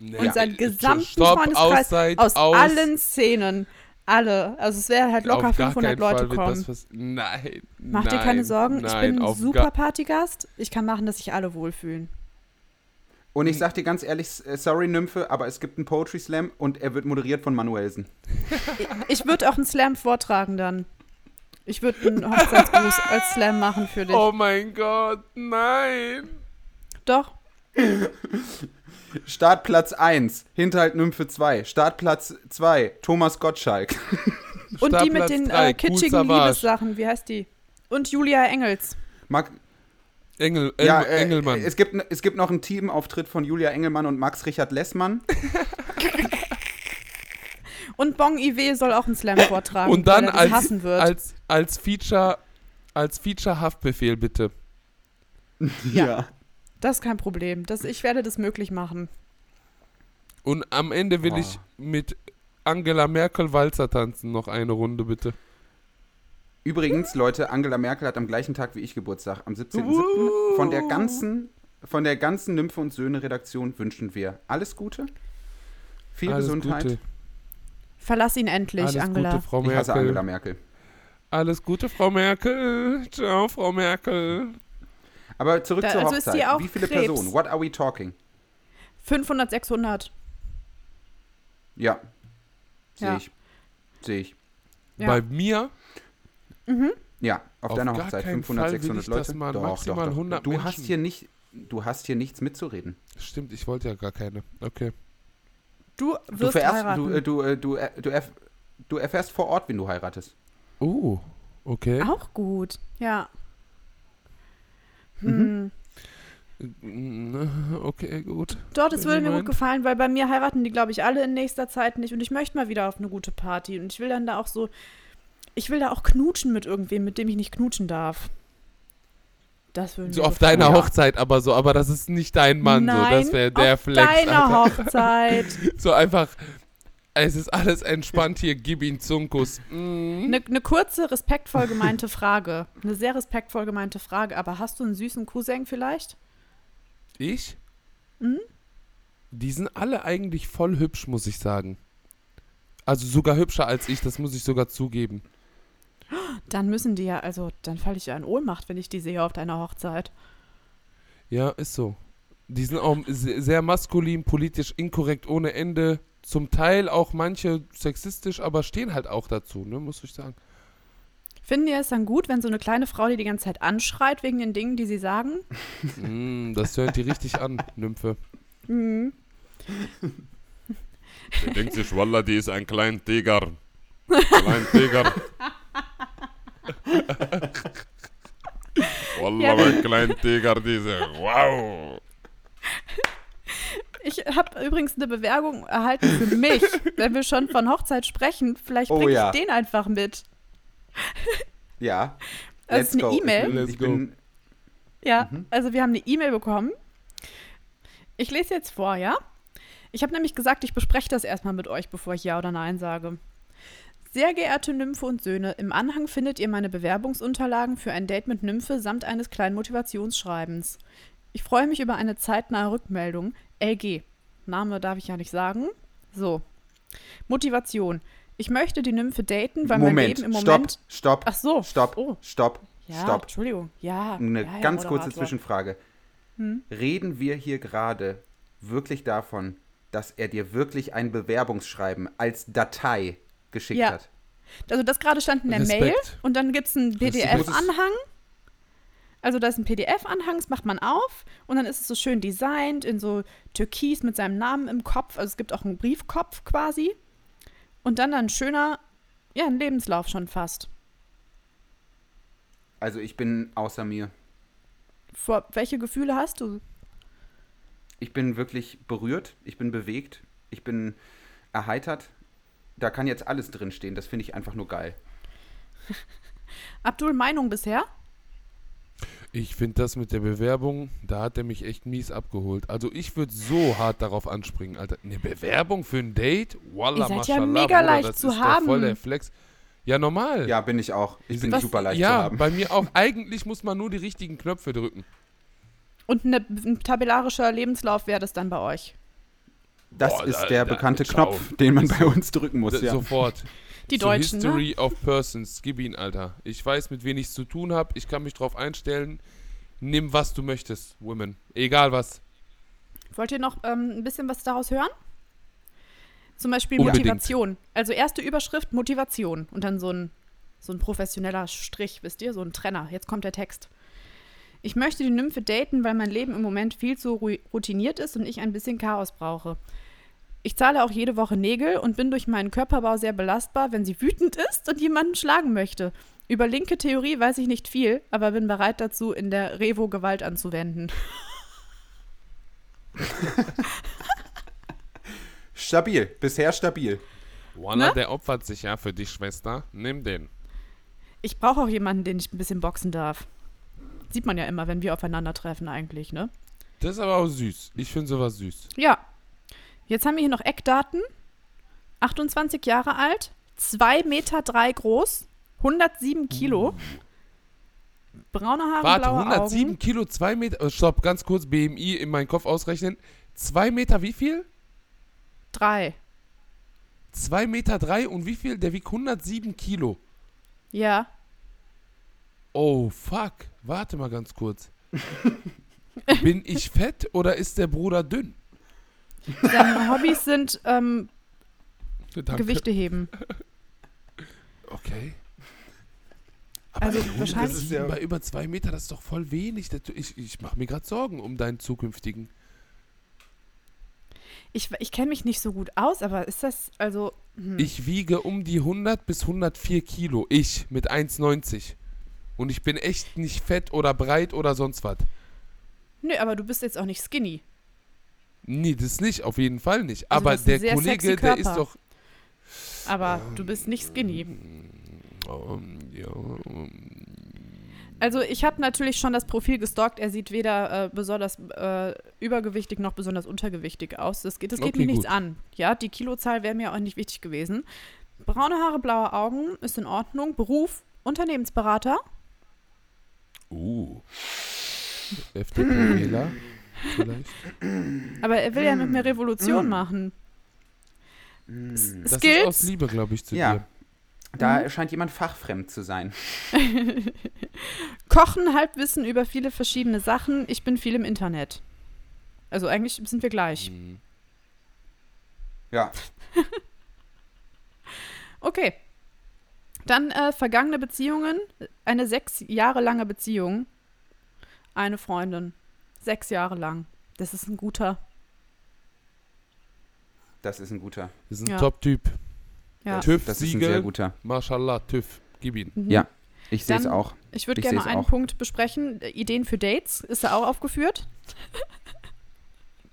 C: Nee.
A: und seinen gesamten
C: Stopp,
A: Freundeskreis
C: Auszeit,
A: aus
C: aus.
A: allen Szenen. Alle. Also es werden halt locker
C: Auf gar
A: 500
C: keinen
A: Leute kommen.
C: das was- Nein.
A: Mach dir
C: nein,
A: keine Sorgen, ich
C: nein,
A: bin ein super Partygast. Ich kann machen, dass sich alle wohlfühlen.
B: Und ich sag dir ganz ehrlich, äh, sorry Nymphe, aber es gibt einen Poetry Slam und er wird moderiert von Manuelsen.
A: Ich würde auch einen Slam vortragen dann. Ich würde einen Hochzeitsgruß als Slam machen für dich.
C: Oh mein Gott, nein.
A: Doch.
B: Startplatz 1, Hinterhalt Nymphe 2. Startplatz 2, Thomas Gottschalk.
A: Und die mit den
C: drei,
A: äh, kitschigen. Liebessachen, wie heißt die? Und Julia Engels.
B: Mag,
C: Engel, Engel,
B: ja, äh,
C: Engelmann.
B: Es gibt, es gibt noch einen Teamauftritt von Julia Engelmann und Max Richard Lessmann.
A: Und Bong Iwe soll auch einen Slam vortragen,
C: Und dann
A: weil er
C: als,
A: hassen wird.
C: als, als Feature, als Feature Haftbefehl bitte.
A: Ja. Das ist kein Problem. Das, ich werde das möglich machen.
C: Und am Ende will
B: Boah.
C: ich mit Angela Merkel Walzer tanzen, noch eine Runde bitte.
B: Übrigens, Leute, Angela Merkel hat am gleichen Tag wie ich Geburtstag, am 17.07.
C: Uh.
B: Von der ganzen, von der ganzen Nymphe und Söhne Redaktion wünschen wir alles Gute, viel
C: Alles
B: Gesundheit.
C: Gute.
A: Verlass ihn endlich,
C: Alles
A: Angela.
C: Gute, Frau
B: Ich hasse Angela
C: Merkel.
B: Merkel.
C: Alles Gute, Frau Merkel. Ciao, Frau Merkel.
B: Aber zurück
A: Da-
B: zur
A: also
B: Hochzeit. Wie viele
A: Krebs?
B: Personen? What are we talking?
A: 500, 600.
B: Ja. Sehe
A: Ja.
B: ich. Sehe ich.
A: Ja.
C: Bei mir
B: Ja, auf,
C: Auf
B: deiner Hochzeit
C: keinen
B: 500,
C: Fall will
B: 600
C: ich,
B: Leute.
C: man
B: doch,
C: maximal
B: doch, doch.
C: 100
B: Du hast
C: Menschen-
B: hier nicht, du hast hier nichts mitzureden.
C: Stimmt, ich wollte ja gar keine. Okay.
A: Du
B: Du,
A: wirst
B: vererst,
A: heiraten.
B: du, äh, du, äh, du, äh, du, erf du erfährst vor Ort, wen du heiratest.
C: Oh, okay.
A: Auch gut, ja.
B: Mhm.
A: Hm.
C: Okay, gut.
A: Doch, das
C: Wenn
A: würde mir
C: meinen.
A: gut gefallen, weil bei mir heiraten die, glaube ich, alle in nächster Zeit nicht. Und ich möchte mal wieder auf eine gute Party. Und ich will dann da auch so, ich will da auch knutschen mit irgendwem, mit dem ich nicht knutschen darf. Das würde
C: So auf
A: gefallen.
C: deiner. Hochzeit, aber so, aber das ist nicht dein Mann,
A: Nein,
C: so. Das wäre der
A: auf
C: Flex.
A: deiner
C: Alter.
A: Hochzeit.
C: So einfach, es ist alles entspannt hier, gib ihn Zunkus. Mm.
A: Eine ne kurze, respektvoll gemeinte Frage. Eine sehr respektvoll gemeinte Frage. Aber hast du einen süßen Cousin vielleicht?
C: Ich?
A: Mhm.
C: Die sind alle eigentlich voll hübsch, muss ich sagen. Also sogar hübscher als ich, das muss ich sogar zugeben.
A: Dann müssen die ja, also dann falle ich ja in Ohnmacht, wenn ich die sehe auf deiner Hochzeit.
C: Ja, ist so. Die sind auch se- sehr maskulin, politisch inkorrekt ohne Ende. Zum Teil auch manche sexistisch, aber stehen halt auch dazu, ne, muss ich sagen.
A: Finden die es dann gut, wenn so eine kleine Frau die die ganze Zeit anschreit wegen den Dingen, die sie sagen?
C: Mm, das hört die richtig an, Nymphe.
A: Mhm.
D: Der denkt sich, Wallah, die ist ein kleiner Tiger. Klein Tiger. Wallah,
A: Ja.
D: ein kleiner Tiger, diese. Wow.
A: Ich habe übrigens eine Bewerbung erhalten für mich, wenn wir schon von Hochzeit sprechen. Vielleicht
B: Oh
A: bringe
B: ja.
A: ich den einfach mit.
B: Ja.
A: Also es ist eine
B: go.
A: E-Mail.
B: Ich,
C: Let's
B: ich bin,
A: Ja,
B: Mhm.
A: also wir haben eine E-Mail bekommen. Ich lese jetzt vor, ja? Ich habe nämlich gesagt, ich bespreche das erstmal mit euch, bevor ich Ja oder Nein sage. Sehr geehrte Nymphe und Söhne, im Anhang findet ihr meine Bewerbungsunterlagen für ein Date mit Nymphe samt eines kleinen Motivationsschreibens. Ich freue mich über eine zeitnahe Rückmeldung. LG. Name darf ich ja nicht sagen. So. Motivation. Ich möchte die Nymphe daten, weil mein
B: Moment,
A: Leben im
B: stopp,
A: Moment.
B: stopp,
A: Ach so.
B: stopp,
A: Oh.
B: stopp,
A: Ja,
B: stopp.
A: Entschuldigung. Ja.
B: Eine
A: ja,
B: ganz kurze
A: Moderator.
B: Zwischenfrage.
A: Hm?
B: Reden wir hier gerade wirklich davon, dass er dir wirklich ein Bewerbungsschreiben als Datei geschickt
A: Ja.
B: hat?
A: Also das gerade stand in der
C: Respekt.
A: Mail und dann gibt es einen PDF-Anhang. Also da ist ein PDF-Anhang, das macht man auf und dann ist es so schön designt in so Türkis mit seinem Namen im Kopf. Also es gibt auch einen Briefkopf quasi. Und dann ein schöner, ja, ein Lebenslauf schon fast.
B: Also ich bin außer mir.
A: Vor, welche Gefühle hast du?
B: Ich bin wirklich berührt, ich bin bewegt, ich bin erheitert. Da kann jetzt alles drinstehen. Das finde ich einfach nur geil.
A: Abdul, Meinung bisher?
C: Ich finde das mit der Bewerbung, da hat er mich echt mies abgeholt. Also ich würde so hart darauf anspringen, Alter. Eine Bewerbung für ein Date? Wallah,
A: Ihr seid ja mega
C: Bruder,
A: leicht
C: das
A: zu
C: ist
A: haben.
C: Doch voll der Flex. Ja, normal.
B: Ja, bin ich auch. Ich bin
A: Was-
B: super leicht zu
C: ja
B: haben.
C: bei mir auch. Eigentlich muss man nur die richtigen Knöpfe drücken.
A: Und eine, ein tabellarischer Lebenslauf wäre das dann bei euch.
B: Das
C: Boah,
B: ist
C: da-
B: der
C: da-
B: bekannte
C: schau.
B: Knopf, den man bei uns drücken muss. Ja.
C: Sofort.
A: Die
C: Zur
A: Deutschen, ne?
C: History of Persons. Gib ihn, Alter. Ich weiß, mit wem ich es zu tun habe. Ich kann mich drauf einstellen. Nimm, was du möchtest, Women. Egal was.
A: Wollt ihr noch ähm, ein bisschen was daraus hören? Zum Beispiel
C: Unbedingt.
A: Motivation. Also erste Überschrift Motivation und dann so ein, so ein professioneller Strich, wisst ihr, so ein Trenner. Jetzt kommt der Text. Ich möchte die Nymphe daten, weil mein Leben im Moment viel zu routiniert ist und ich ein bisschen Chaos brauche. Ich zahle auch jede Woche Nägel und bin durch meinen Körperbau sehr belastbar, wenn sie wütend ist und jemanden schlagen möchte. Über linke Theorie weiß ich nicht viel, aber bin bereit dazu, in der Revo Gewalt anzuwenden.
B: Stabil, bisher stabil.
C: Wallah,
A: Ne?
C: der opfert sich ja für dich, Schwester. Nimm den.
A: Ich brauche auch jemanden, den ich ein bisschen boxen darf. Sieht man ja immer, wenn wir aufeinandertreffen eigentlich, ne?
C: Das ist aber auch süß. Ich finde sowas süß.
A: Ja. Jetzt haben wir hier noch Eckdaten. 28 Jahre alt, 2 Meter drei groß, 107 Kilo. Braune Haare,
C: Warte,
A: blaue
C: 107
A: Augen.
C: Kilo, 2 Meter. äh, Stopp, ganz kurz, BMI in meinen Kopf ausrechnen. 2 Meter wie viel?
A: Drei.
C: 2 Meter 3 und wie viel? Der wiegt 107 Kilo.
A: Ja.
C: Oh, fuck. Warte mal ganz kurz. Bin ich fett oder ist der Bruder dünn?
A: Seine Hobbys sind ähm. Gewichte heben.
C: Okay. Aber
A: Also
C: ey,
A: wahrscheinlich-
C: 107
B: ja-
C: bei über 2 Meter, das ist doch voll wenig. Das- Ich, ich mache mir gerade Sorgen um deinen zukünftigen.
A: Ich, ich kenne mich nicht so gut aus, aber ist das, also. Hm.
C: Ich wiege um die 100 bis 104 Kilo. Ich mit 1,90. Und ich bin echt nicht fett oder breit oder sonst was.
A: Nö, aber du bist jetzt auch nicht skinny.
C: Nee, das nicht, auf jeden Fall nicht.
A: Also
C: Aber der Kollege, der ist doch.
A: Aber du bist nicht skinny.
C: Ähm, ja, ähm,
A: Also ich habe natürlich schon das Profil gestalkt. Er sieht weder äh, besonders äh, übergewichtig noch besonders untergewichtig aus. Das geht, das geht
C: Okay,
A: mir nichts
C: gut.
A: an. Ja, die Kilozahl wäre mir auch nicht wichtig gewesen. Braune Haare, blaue Augen ist in Ordnung. Beruf,
C: Uh. FDP-Wähler vielleicht.
A: Aber er will ja mit mir Revolution
B: Mm.
A: machen.
B: Mm.
A: S-
C: Das ist aus
A: Skills,
C: Liebe, glaube ich, zu
B: Ja.
C: dir.
B: Da scheint jemand fachfremd zu sein.
A: Kochen, Halbwissen über viele verschiedene Sachen. Ich bin viel im Internet. Also eigentlich sind wir gleich.
C: Mhm.
B: Ja,
A: Okay. Dann äh, vergangene Beziehungen. Eine sechs Jahre lange Beziehung. Eine Freundin. Sechs Jahre lang. Das ist ein guter.
B: das ist ein guter.
C: Das ist ein
A: Ja.
C: Top-Typ.
A: Ja.
C: TÜV,
B: Das ist ein sehr guter.
C: Mashallah, TÜV. Gib ihn.
A: Mhm.
B: Ja. Ich sehe es auch.
A: Ich würde gerne einen
B: auch.
A: Punkt besprechen. Ideen für Dates. Ist da auch aufgeführt?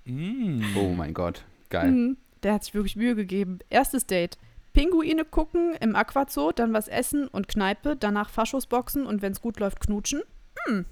C: Mm.
B: Oh mein Gott. Geil.
A: Mhm. Der hat sich wirklich Mühe gegeben. Erstes Date. Pinguine gucken im Aquazoo, dann was essen und Kneipe, danach Faschosboxen und wenn es gut läuft, knutschen. Hm.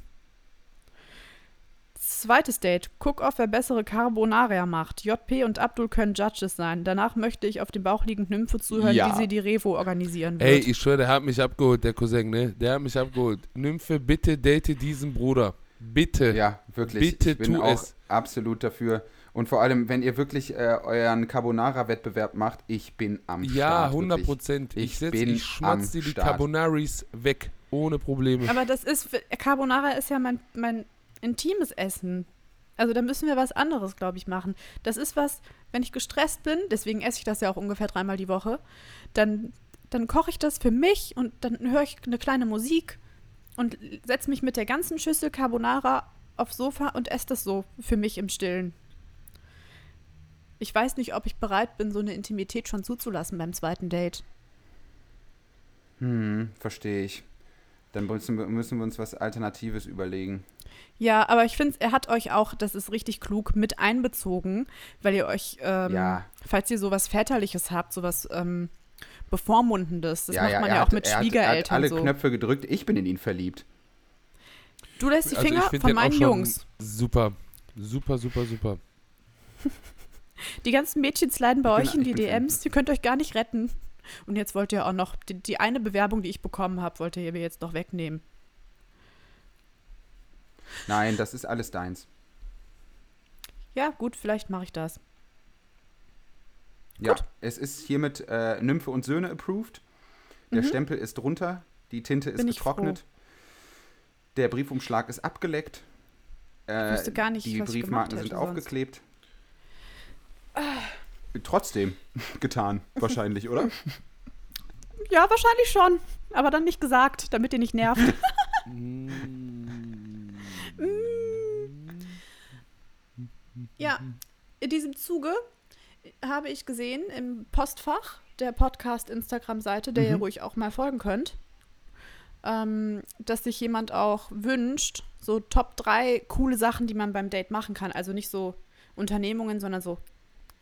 A: Zweites Date. Guck auf, wer bessere Carbonara macht. JP und Abdul können Judges sein. Danach möchte ich auf dem Bauch liegend Nymphe zuhören,
B: Ja.
A: wie sie die Revo organisieren wird.
C: Ey, ich schwöre, der hat mich abgeholt, der Cousin, ne? Der hat mich abgeholt. Nymphe, bitte date diesen Bruder. Bitte.
B: Ja, wirklich.
C: Bitte
B: ich bin
C: tu
B: auch
C: es.
B: absolut dafür. Und vor allem, wenn ihr wirklich äh, euren Carbonara-Wettbewerb macht, ich bin am
C: Ja,
B: Start.
C: 100
B: wirklich.
C: Prozent. Ich,
B: Ich
C: setz,
B: bin
C: ich schmatz
B: am
C: dir die
B: Start.
C: Carbonaris weg. Ohne Probleme.
A: Aber das ist, Carbonara ist ja mein, mein intimes Essen. Also da müssen wir was anderes, glaube ich, machen. Das ist was, wenn ich gestresst bin, deswegen esse ich das ja auch ungefähr dreimal die Woche, dann, dann koche ich das für mich und dann höre ich eine kleine Musik und setze mich mit der ganzen Schüssel Carbonara aufs Sofa und esse das so für mich im Stillen. Ich weiß nicht, ob ich bereit bin, so eine Intimität schon zuzulassen beim zweiten Date.
B: Hm, verstehe ich. Dann müssen wir, müssen wir uns was Alternatives überlegen.
A: Ja, aber ich finde, er hat euch auch, das ist richtig klug, mit einbezogen, weil ihr euch, ähm,
B: Ja.
A: falls ihr sowas Väterliches habt, sowas ähm, Bevormundendes, das macht man
B: er
A: ja
B: hat-
A: auch mit
B: er hat-
A: Schwiegereltern
B: Er hat alle
A: so.
B: Knöpfe gedrückt. Ich bin in ihn verliebt.
A: Du lässt die
C: Also
A: Finger
C: ich find
A: von
C: den auch
A: meinen
C: schon
A: Jungs.
C: Super. Super, super, super.
A: Die ganzen Mädchen sliden bei
B: Ich bin-
A: euch in die DMs, ihr könnt euch gar nicht retten. Und jetzt wollt ihr auch noch, die, die eine Bewerbung, die ich bekommen habe, wollt ihr mir jetzt noch wegnehmen.
B: Nein, das ist alles deins.
A: Ja, gut, vielleicht mache ich das.
B: Ja, es ist hiermit äh, Nymphe und Söhne approved. Der
A: Mhm.
B: Stempel ist drunter, die Tinte ist
A: Bin ich
B: getrocknet. Der Briefumschlag ist abgeleckt. Äh,
A: wusste gar nicht,
B: die
A: was ich
B: Briefmarken
A: gemacht
B: sind
A: hätte sonst.
B: aufgeklebt. Trotzdem getan, wahrscheinlich, oder?
A: Ja, wahrscheinlich schon. Aber dann nicht gesagt, damit ihr nicht nervt. Ja, in diesem Zuge habe ich gesehen im Postfach der Podcast-Instagram-Seite, der ihr
B: Mhm.
A: ruhig auch mal folgen könnt, ähm, dass sich jemand auch wünscht, so Top 3 coole Sachen, die man beim Date machen kann. Also nicht so Unternehmungen, sondern so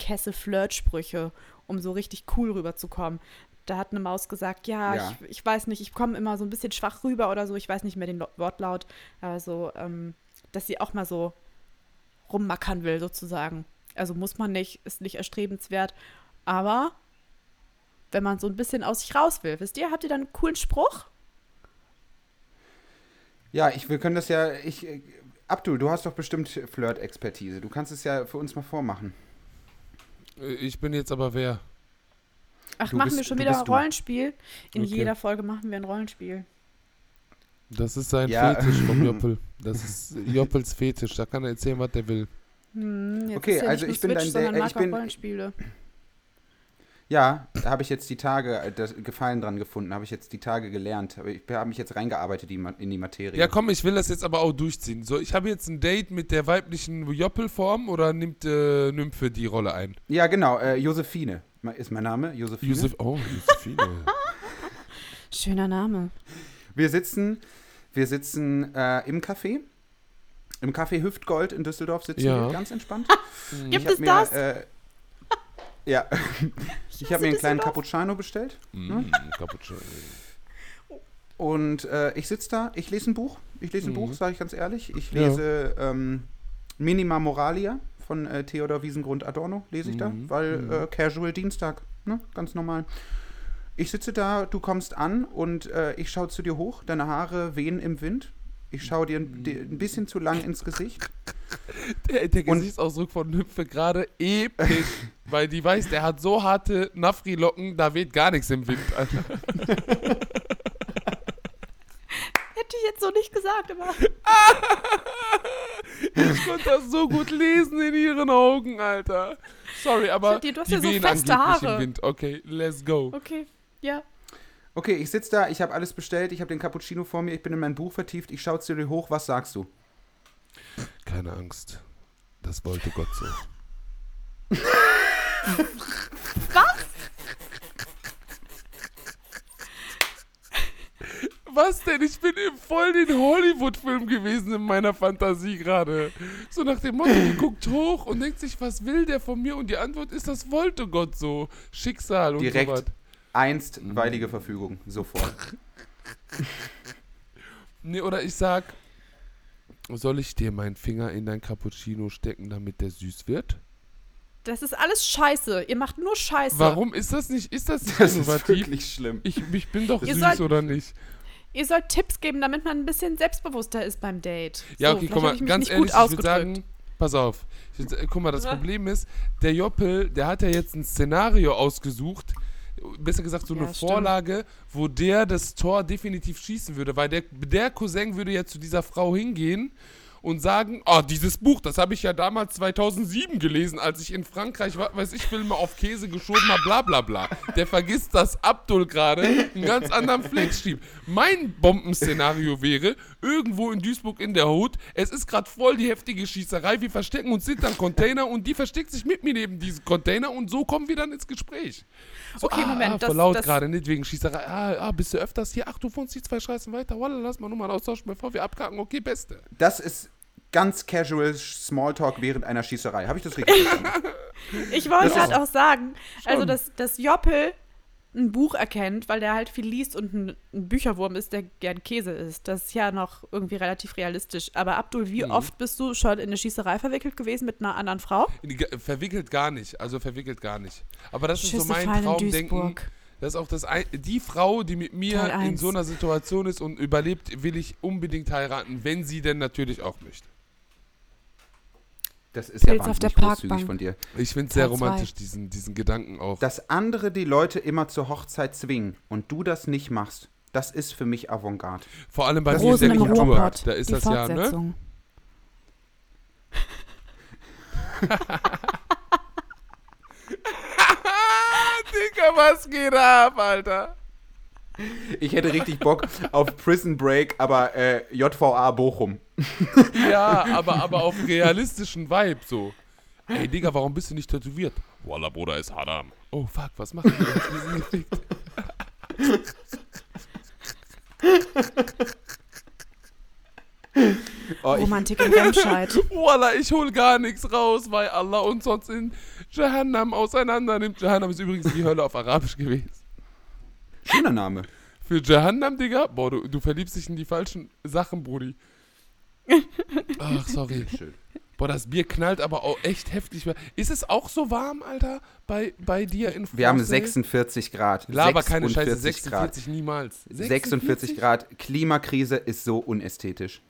A: Kesse-Flirt-Sprüche, um so richtig cool rüberzukommen. Da hat eine Maus gesagt, ja,
B: Ja.
A: Ich, ich weiß nicht, ich komme immer so ein bisschen schwach rüber oder so, ich weiß nicht mehr den Wortlaut, aber so, ähm, dass sie auch mal so rummackern will, sozusagen. Also muss man nicht, ist nicht erstrebenswert. Aber wenn man so ein bisschen aus sich raus will, wisst ihr, habt ihr dann einen coolen Spruch?
B: Ja, ich, wir können das ja. Ich, äh, Abdul, du hast doch bestimmt Flirt-Expertise. Du kannst es ja für uns mal vormachen.
C: Äh, Ich bin jetzt aber wer?
A: Ach,
B: Du
A: machen
B: bist-
A: wir schon
B: du
A: wieder ein
B: du.
A: Rollenspiel? In
C: Okay.
A: jeder Folge machen wir ein Rollenspiel.
C: Das ist sein
B: Ja.
C: Fetisch vom Joppel. Das ist Joppels Fetisch. Da kann er erzählen, was der will.
A: Hm, jetzt
B: Okay,
A: ist ja
B: also
A: nicht
B: ich bin dein
A: Switch,
B: Da-
A: sondern
B: äh,
A: mag
B: ich
A: auch
B: bin-
A: Rollenspiele.
B: Ja, da habe ich jetzt die Tage äh, das Gefallen dran gefunden, habe ich jetzt die Tage gelernt. Ich habe mich jetzt reingearbeitet in die Materie.
C: Ja, komm, ich will das jetzt aber auch durchziehen. So, ich habe jetzt ein Date mit der weiblichen Joppelform oder nimmt äh, Nymphe die Rolle ein?
B: Ja, genau. Äh, Josephine ist mein Name. Josephine.
C: Josef, oh, Josephine.
A: Schöner Name.
B: Wir sitzen, wir sitzen äh, im Café. Im Café Hüftgold in Düsseldorf sitzen
C: Ja.
B: wir ganz entspannt.
A: Gibt es
B: mir,
A: das?
B: Äh, ja, ich habe mir einen kleinen Cappuccino bestellt.
C: mm, Cappuccino.
B: Und äh, ich sitze da, ich lese ein Buch. Ich lese ein
C: Mhm.
B: Buch, sage ich ganz ehrlich. Ich
C: Ja.
B: lese ähm, Minima Moralia von äh, Theodor Wiesengrund Adorno, lese ich da,
C: Mhm.
B: weil
C: Mhm.
B: äh, Casual Dienstag, ne? ganz normal. Ich sitze da, du kommst an und äh, ich schaue zu dir hoch, deine Haare wehen im Wind. Ich schaue dir ein, dir ein bisschen zu lang ins Gesicht.
C: Der, der
B: Und-
C: Gesichtsausdruck von Nymphe gerade episch. weil die weiß, der hat so harte Nafri-Locken, da weht gar nichts im Wind. Alter.
A: Hätte ich jetzt so nicht gesagt, aber
C: Ich konnte das so gut lesen in ihren Augen, Alter. Sorry, aber
A: Dir, du hast
C: die
A: ja so feste Haare.
C: im Wind. Okay, let's go.
A: okay. Ja.
B: Okay, ich sitze da, ich habe alles bestellt, ich habe den Cappuccino vor mir, ich bin in mein Buch vertieft, ich schaue zu dir hoch, was sagst du?
C: Keine Angst. Das wollte Gott so. Was denn? Ich bin im voll den Hollywood-Film gewesen in meiner Fantasie gerade. So nach dem Motto, die guckt hoch und denkt sich, was will der von mir? Und die Antwort ist, das wollte Gott so. Schicksal und
B: Direkt.
C: sowas.
B: Einstweilige Verfügung, sofort.
C: Nee, oder ich sag, soll ich dir meinen Finger in dein Cappuccino stecken, damit der süß wird?
A: Das ist alles scheiße. Ihr macht nur Scheiße.
C: Warum ist das nicht, ist das nicht
B: Das ist
C: innovativ?
B: wirklich schlimm.
C: Ich, ich bin doch
A: Ihr
C: süß,
A: sollt-
C: oder nicht?
A: Ihr sollt Tipps geben, damit man ein bisschen selbstbewusster ist beim Date.
C: Ja,
A: So,
C: okay, guck mal,
A: ich mich
C: ganz
A: nicht
C: ehrlich,
A: gut
C: ich würde sagen, pass auf. Ich guck mal, das
A: Ja.
C: Problem ist, der Joppel, der hat ja jetzt ein Szenario ausgesucht, besser gesagt so
A: Ja,
C: eine
A: stimmt.
C: Vorlage, wo der das Tor definitiv schießen würde, weil der, der Cousin würde ja zu dieser Frau hingehen und sagen, ah, dieses Buch, das habe ich ja damals 2007 gelesen, als ich in Frankreich, weiß ich, Filme auf Käse geschoben habe, bla bla bla. Der vergisst, dass Abdul gerade einen ganz anderen Flex schiebt. Mein Bombenszenario wäre, irgendwo in Duisburg in der Hut, es ist gerade voll die heftige Schießerei, wir verstecken uns hinter einem Container und die versteckt sich mit mir neben diesem Container und so kommen wir dann ins Gespräch. So,
A: Okay,
C: ah,
A: Moment,
C: Ah,
A: das-
C: voll laut
A: das-
C: gerade, nicht wegen Schießerei. Ah, ah, bist du öfters hier? Ach, du wohnst die zwei Straßen weiter. Walla, lass mal Nummern austauschen, bevor wir abkacken. Okay, beste.
B: Das ist ganz casual Smalltalk während einer Schießerei. Habe ich das richtig verstanden?
A: Ich wollte
B: Das
A: halt
B: ist-
A: auch sagen, also
C: Schon.
A: dass, dass Joppel ein Buch erkennt, weil der halt viel liest und ein, ein Bücherwurm ist, der gern Käse isst. Das ist ja noch irgendwie relativ realistisch. Aber Abdul, wie
C: Mhm.
A: oft bist du schon in eine Schießerei verwickelt gewesen mit einer anderen Frau?
C: Verwickelt gar nicht. Also verwickelt gar nicht. Aber das ist so mein Traumdenken. Das ist auch das ein, die Frau, die mit mir in so einer Situation ist und überlebt, will ich unbedingt heiraten, wenn sie denn natürlich auch möchte.
B: Das ist ja
A: Pilz auf der
B: wahnsinnig großzügig
A: Parkbank.
B: von dir.
C: Ich finde es sehr romantisch, diesen, diesen Gedanken auch.
B: Dass andere die Leute immer zur Hochzeit zwingen und du das nicht machst, das ist für mich Avantgarde.
C: Vor allem bei mir in
A: Rosen
C: der Kultur.
A: Ruhrpott.
C: Da ist
A: die
C: das ja, ne?
A: Fortsetzung.
C: Digga, was geht ab, Alter?
B: Ich hätte richtig Bock auf Prison Break, aber äh, JVA Bochum.
C: Ja, aber, aber auf realistischen Vibe so. Ey, Digga, warum bist du nicht tätowiert?
D: Walla, Bruder, ist Haram.
C: Oh, fuck, was machen wir jetzt? Wir sind gefickt.
B: Oh, ich,
A: Romantik in Remscheid.
C: Wallah, ich hol gar nichts raus, weil Allah uns sonst in Jahannam auseinander nimmt. Jahannam ist übrigens die Hölle auf Arabisch gewesen.
B: schöner Name.
C: Für Jahannam, Digga, boah, du, du verliebst dich in die falschen Sachen, Brudi. Ach, sorry.
B: Schön.
C: Boah, das Bier knallt aber auch echt heftig. Ist es auch so warm, Alter, bei, bei dir in
B: Wir haben
C: Frankfurt?
B: 46 Grad.
C: Laber keine Scheiße,
B: 46
C: 46 niemals.
B: 46 Grad. Klimakrise ist so unästhetisch.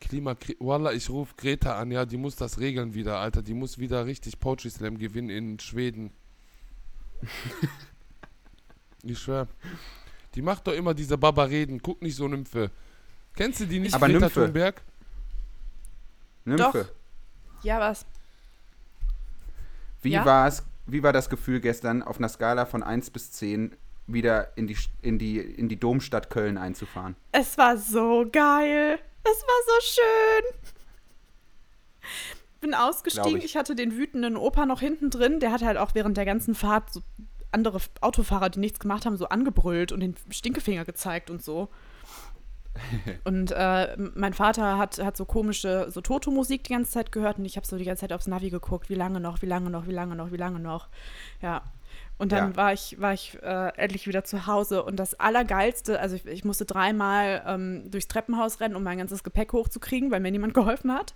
C: Klimakrise. Wallah, ich rufe Greta an, ja, die muss das regeln wieder, Alter. Die muss wieder richtig Poetry Slam gewinnen in Schweden. ich schwör. Die macht doch immer diese Baba-Reden. Guck nicht so Nymphe. Kennst du die nicht,
B: Aber
C: Greta
B: Nymphe.
C: Thunberg?
B: Nymphe.
A: Ja, was?
B: Wie
A: Ja?
B: war's? Wie war das Gefühl gestern auf einer Skala von 1 bis 10 wieder in die, in die, in die Domstadt Köln einzufahren?
A: Es war so geil. Es war so schön. Bin ausgestiegen.
B: ich.
A: Ich. hatte den wütenden Opa noch hinten drin. Der hat halt auch während der ganzen Fahrt so andere Autofahrer, die nichts gemacht haben, so angebrüllt und den Stinkefinger gezeigt und so. Und äh, mein Vater hat, hat so komische, so Toto-Musik die ganze Zeit gehört und ich habe so die ganze Zeit aufs Navi geguckt, wie lange noch, wie lange noch, wie lange noch, wie lange noch. Ja. Und dann
B: Ja.
A: war ich, war ich äh, endlich wieder zu Hause und das Allergeilste, also ich, ich musste dreimal ähm, durchs Treppenhaus rennen, um mein ganzes Gepäck hochzukriegen, weil mir niemand geholfen hat.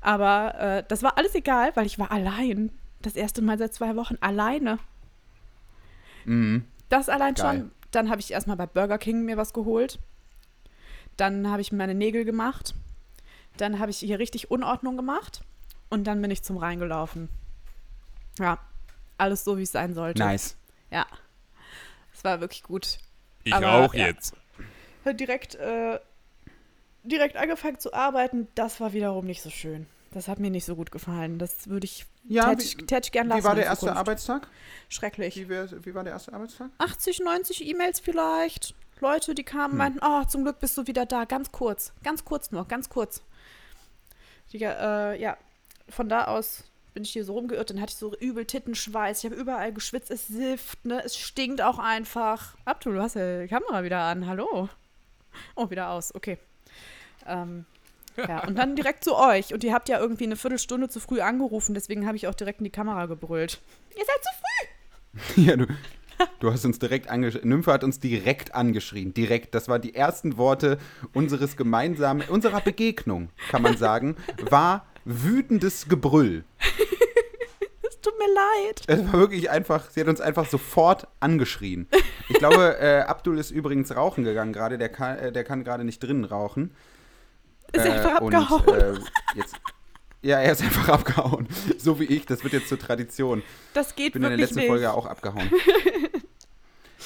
A: Aber äh, das war alles egal, weil ich war allein. Das erste Mal seit zwei Wochen alleine.
B: Mhm.
A: Das allein
B: Geil.
A: schon. Dann habe ich erstmal bei Burger King mir was geholt. Dann habe ich meine Nägel gemacht. Dann habe ich hier richtig Unordnung gemacht. Und dann bin ich zum Rhein gelaufen. Ja, alles so, wie es sein sollte.
B: Nice.
A: Ja, es war wirklich gut.
D: Ich
A: Aber,
D: auch
A: ja.
D: jetzt.
A: Direkt, äh, direkt angefangen zu arbeiten, das war wiederum nicht so schön. Das hat mir nicht so gut gefallen. Das würde ich,
B: Ja,
A: ich gern lassen.
B: wie war der erste. Arbeitstag?
A: Schrecklich.
B: Wie, wär, wie war der erste Arbeitstag?
A: 80, 90 E-Mails vielleicht. Leute, die kamen,
B: Hm.
A: meinten, oh, zum Glück bist du wieder da. Ganz kurz. Ganz kurz nur, ganz kurz. Die, äh, ja, von da aus bin ich hier so rumgeirrt. Dann hatte ich so übel Tittenschweiß. Ich habe überall geschwitzt. Es sifft, ne? Es stinkt auch einfach. Abdul, du hast ja die Kamera wieder an. Hallo. Oh, wieder aus. Okay. Ähm, ja, und dann direkt zu euch. Und ihr habt ja irgendwie eine Viertelstunde zu früh angerufen. Deswegen habe ich auch direkt in die Kamera gebrüllt. Ihr seid zu früh.
B: Ja, du, du hast uns direkt angeschrien. Nymphe hat uns direkt angeschrien. Direkt. Das waren die ersten Worte unseres gemeinsamen, unserer Begegnung, kann man sagen, war wütendes Gebrüll.
A: tut mir leid.
B: Es war wirklich einfach, sie hat uns einfach sofort angeschrien. Ich glaube, äh, Abdul ist übrigens rauchen gegangen gerade, der kann, äh, der kann gerade nicht drinnen rauchen.
A: Ist
B: Äh,
A: einfach
B: und,
A: abgehauen.
B: äh, jetzt, ja, er ist einfach abgehauen. So wie ich, das wird jetzt zur Tradition.
A: das geht
B: Ich bin in der letzten
A: nicht.
B: Folge auch abgehauen.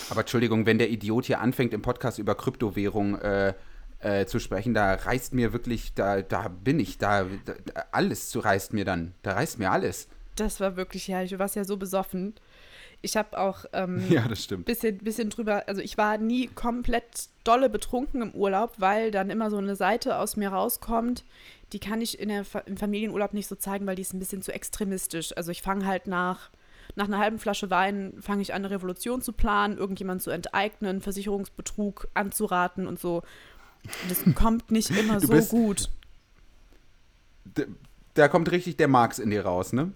B: Aber Entschuldigung, wenn der Idiot hier anfängt, im Podcast über Kryptowährung äh, äh, zu sprechen, da reißt mir wirklich, da, da bin ich, da, da alles zu reißt mir dann. Da reißt mir alles.
A: Das war wirklich herrlich. Du warst ja so besoffen. Ich habe auch ähm,
B: Ja, das stimmt.
A: bisschen, bisschen drüber, also ich war nie komplett dolle betrunken im Urlaub, weil dann immer so eine Seite aus mir rauskommt, die kann ich in der, im Familienurlaub nicht so zeigen, weil die ist ein bisschen zu extremistisch. Also ich fange halt nach, nach einer halben Flasche Wein, fange ich an, eine Revolution zu planen, irgendjemanden zu enteignen, Versicherungsbetrug anzuraten und so. Das kommt nicht immer so gut.
B: Da kommt richtig der Marx in dir raus, ne?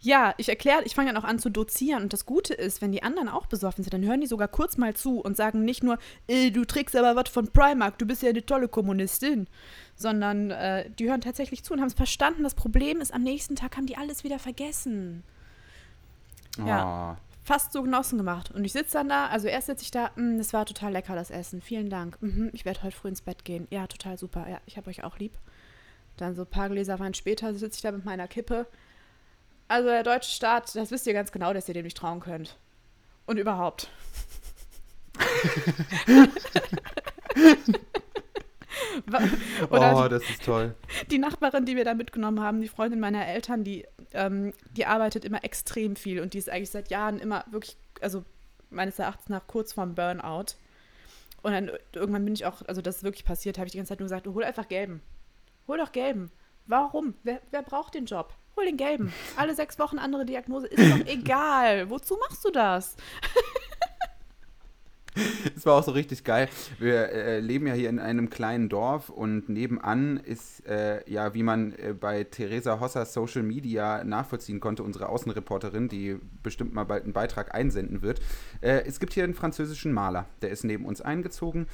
A: Ja, ich erkläre, ich fange dann auch an zu dozieren. Und das Gute ist, wenn die anderen auch besoffen sind, dann hören die sogar kurz mal zu und sagen nicht nur, äh, du trägst aber was von Primark, du bist ja eine tolle Kommunistin. Sondern äh, die hören tatsächlich zu und haben es verstanden. Das Problem ist, am nächsten Tag haben die alles wieder vergessen. Ja.
B: Oh.
A: Fast so genossen gemacht. Und ich sitze dann da, also erst sitze ich da, "Mm, das war total lecker, das Essen. Vielen Dank. Mhm, ich werde heute früh ins Bett gehen. Ja, total super. Ja, ich habe euch auch lieb. Dann so ein paar Gläser Wein später sitze ich da mit meiner Kippe. Also der deutsche Staat, das wisst ihr ganz genau, dass ihr dem nicht trauen könnt. Und überhaupt.
B: Oh, das ist toll.
A: die Nachbarin, die wir da mitgenommen haben, die Freundin meiner Eltern, die, ähm, die arbeitet immer extrem viel und die ist eigentlich seit Jahren immer wirklich, also meines Erachtens nach kurz vorm Burnout. Und dann irgendwann bin ich auch, also das ist wirklich passiert, habe ich die ganze Zeit nur gesagt, hol einfach gelben. Hol doch gelben. Warum? Wer, wer braucht den Job? Hol den gelben. Alle sechs Wochen andere Diagnose, ist doch egal. Wozu machst du das?
B: Das war auch so richtig geil. Wir äh, leben ja hier in einem kleinen Dorf und nebenan ist, äh, ja, wie man äh, bei Theresa Hossers Social Media nachvollziehen konnte, unsere Außenreporterin, die bestimmt mal bald einen Beitrag einsenden wird. Äh, es gibt hier einen französischen Maler, der ist neben uns eingezogen.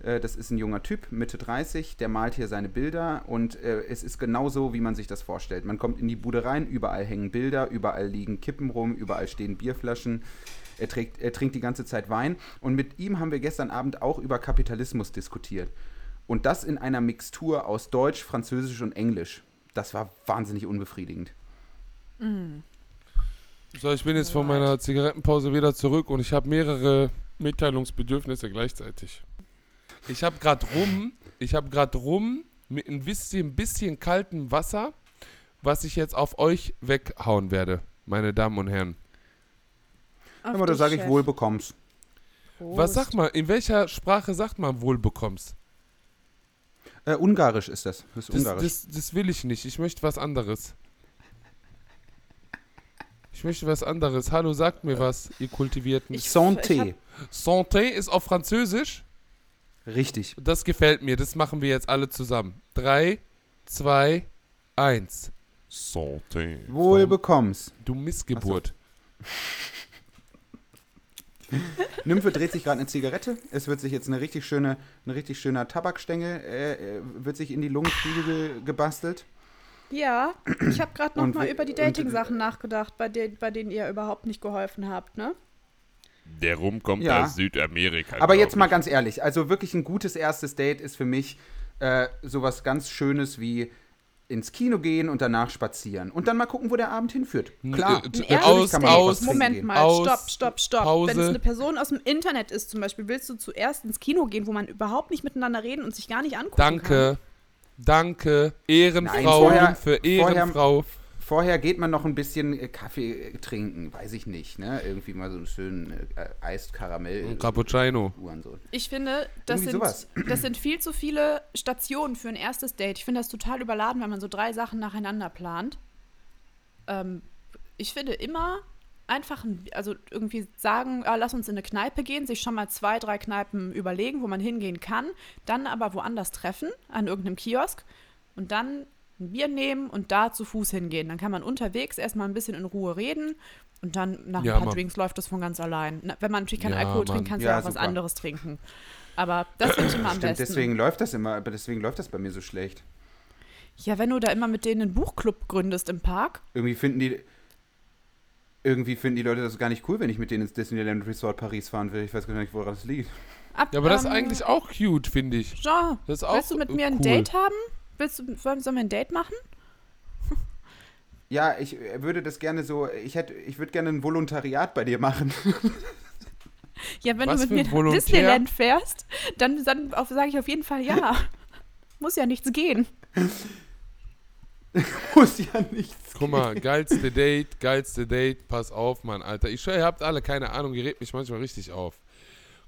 B: Äh, Das ist ein junger Typ, Mitte 30, der malt hier seine Bilder und äh, es ist genau so, wie man sich das vorstellt. Man kommt in die Bude rein, überall hängen Bilder, überall liegen Kippen rum, überall stehen Bierflaschen. Er, trägt, er trinkt die ganze Zeit Wein und mit ihm haben wir gestern Abend auch über Kapitalismus diskutiert. Und das in einer Mixtur aus Deutsch, Französisch und Englisch. Das war wahnsinnig unbefriedigend.
C: So, ich bin jetzt von meiner Zigarettenpause wieder zurück und ich habe mehrere Mitteilungsbedürfnisse gleichzeitig. Ich habe gerade rum, ich habe gerade rum mit ein bisschen, bisschen kaltem Wasser, was ich jetzt auf euch weghauen werde, meine Damen und Herren.
A: Auf
B: Aber da sage ich wohl bekommst.
C: Was sagt man, in welcher Sprache sagt man wohl bekommst?
B: Äh, Ungarisch ist das. Das ist
C: Das,
B: Ungarisch.
C: das, das will ich nicht. Ich möchte was anderes. Ich möchte was anderes. Hallo, sagt mir was, ihr Kultivierten.
A: Ich-
B: Santé.
C: Santé ist auf Französisch.
B: Richtig.
C: Das gefällt mir. Das machen wir jetzt alle zusammen. Drei, zwei, eins.
D: Santé.
B: Wohl bekommst.
C: Du Missgeburt.
B: Nymphe dreht sich gerade eine Zigarette. Es wird sich jetzt eine richtig schöne, ein richtig schöner Tabakstängel, äh, äh, wird sich in die Lungenflügel gebastelt.
A: Ja, ich habe gerade noch
B: Und
A: mal über die Dating-Sachen nachgedacht, bei, de bei denen ihr überhaupt nicht geholfen habt, ne?
D: Der Rum kommt
B: Ja.
D: aus Südamerika.
B: Aber jetzt mal ganz ehrlich, also wirklich ein gutes erstes Date ist für mich äh, sowas ganz Schönes wie ins Kino gehen und danach spazieren. Und dann mal gucken, wo der Abend hinführt. Klar.
C: Ein
A: Ein
C: Äh,
A: erstes
C: aus-
A: Date.
C: aus-
A: Moment
B: gehen.
A: mal,
C: aus-
A: stopp, stopp, stopp.
C: Pause.
A: Wenn es eine Person aus dem Internet ist zum Beispiel, willst du zuerst ins Kino gehen, wo man überhaupt nicht miteinander reden und sich gar nicht angucken kann?
C: Danke. Danke. Ehrenfrau
B: Nein, vorher-
C: für Ehrenfrau.
B: Vorher geht man noch ein bisschen äh, Kaffee äh, trinken, weiß ich nicht, ne? Irgendwie mal so einen schönen äh, Eis, Karamell.
C: Ein Cappuccino.
A: Ich finde, das sind, das sind viel zu viele Stationen für ein erstes Date. Ich finde das total überladen, wenn man so drei Sachen nacheinander plant. Ähm, ich finde immer einfach, ein- also irgendwie sagen, ah, lass uns in eine Kneipe gehen, sich schon mal zwei, drei Kneipen überlegen, wo man hingehen kann, dann aber woanders treffen, an irgendeinem Kiosk und dann ein Bier nehmen und da zu Fuß hingehen. Dann kann man unterwegs erstmal ein bisschen in Ruhe reden und dann nach
C: Ja,
A: ein paar
C: Mann.
A: Drinks läuft das von ganz allein. Na, wenn man natürlich keinen
C: Ja,
A: Alkohol
C: Mann.
A: trinkt, kannst du
B: Ja,
A: auch was
B: super.
A: anderes trinken. Aber das finde ich immer am
B: Stimmt,
A: besten.
B: deswegen läuft das immer, aber deswegen läuft das bei mir so schlecht.
A: Ja, wenn du da immer mit denen einen Buchclub gründest im Park.
B: Irgendwie finden die. irgendwie finden die Leute das gar nicht cool, wenn ich mit denen ins Disneyland Resort Paris fahren will. Ich weiß gar nicht, woran das liegt.
A: Ab,
C: Ja, aber das ist
A: ähm,
C: eigentlich auch cute, finde ich.
A: Jean,
C: Das ist auch
A: willst du mit mir ein. Date haben? Willst du, sollen wir ein Date machen?
B: Ja, ich äh, würde das gerne so, ich hätte, ich würde gerne ein Volontariat bei dir machen.
A: Ja, wenn
C: Was
A: du mit mir nach
C: Volontär?
A: Disneyland fährst, dann, dann sage ich auf jeden Fall ja. Muss ja nichts gehen.
B: Muss ja nichts.
C: Guck mal, geilste Date, geilste Date, pass auf, Mann, Alter. Ich schwör, ihr habt alle keine Ahnung, ihr redet mich manchmal richtig auf.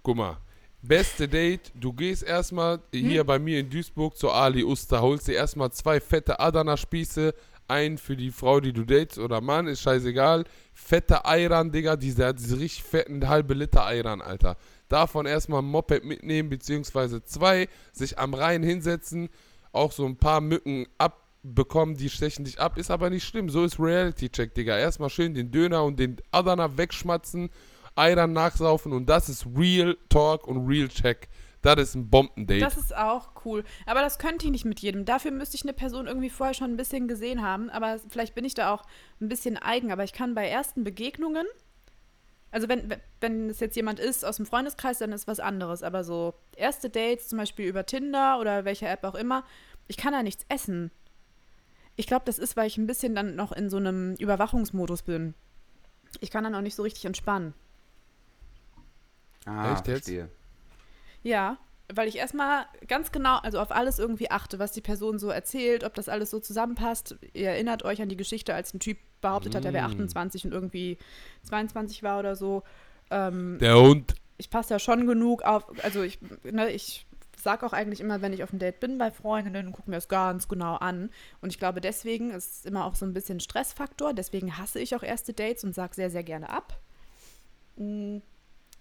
C: Guck mal, beste Date, du gehst erstmal hier bei mir in Duisburg zu Ali Uster, holst dir erstmal zwei fette Adana-Spieße, einen für die Frau, die du datest oder Mann, ist scheißegal. Fette Ayran, Digga, diese, diese richtig fetten halbe Liter Ayran, Alter. Davon erstmal ein Moped mitnehmen, beziehungsweise zwei, sich am Rhein hinsetzen, auch so ein paar Mücken abbekommen, die stechen dich ab, ist aber nicht schlimm. So ist Reality-Check, Digga. Erstmal schön den Döner und den Adana wegschmatzen, Ayran nachsaufen und das ist Real Talk und Real Check. Das ist ein Bombendate.
A: Das ist auch cool. Aber das könnte ich nicht mit jedem. Dafür müsste ich eine Person irgendwie vorher schon ein bisschen gesehen haben. Aber vielleicht bin ich da auch ein bisschen eigen. Aber ich kann bei ersten Begegnungen, also wenn- wenn es jetzt jemand ist aus dem Freundeskreis, dann ist was anderes. Aber so erste Dates, zum Beispiel über Tinder oder welche App auch immer, ich kann da nichts essen. Ich glaube, das ist, weil ich ein bisschen dann noch in so einem Überwachungsmodus bin. Ich kann dann auch nicht so richtig entspannen.
B: Ah,
C: Echt jetzt?
B: verstehe.
A: Ja, weil ich erstmal ganz genau, also auf alles irgendwie achte, was die Person so erzählt, ob das alles so zusammenpasst. Ihr erinnert euch an die Geschichte, als ein Typ behauptet hat, er wäre
C: Mm.
A: 28 und irgendwie 22 war oder so. Ähm,
C: Der Hund.
A: ich passe ja schon genug auf, also ich, ne, ich sag auch eigentlich immer, wenn ich auf einem Date bin bei Freundinnen und gucke mir das ganz genau an. Und ich glaube, deswegen ist es immer auch so ein bisschen Stressfaktor. Deswegen hasse ich auch erste Dates und sag sehr, sehr gerne ab. Mm,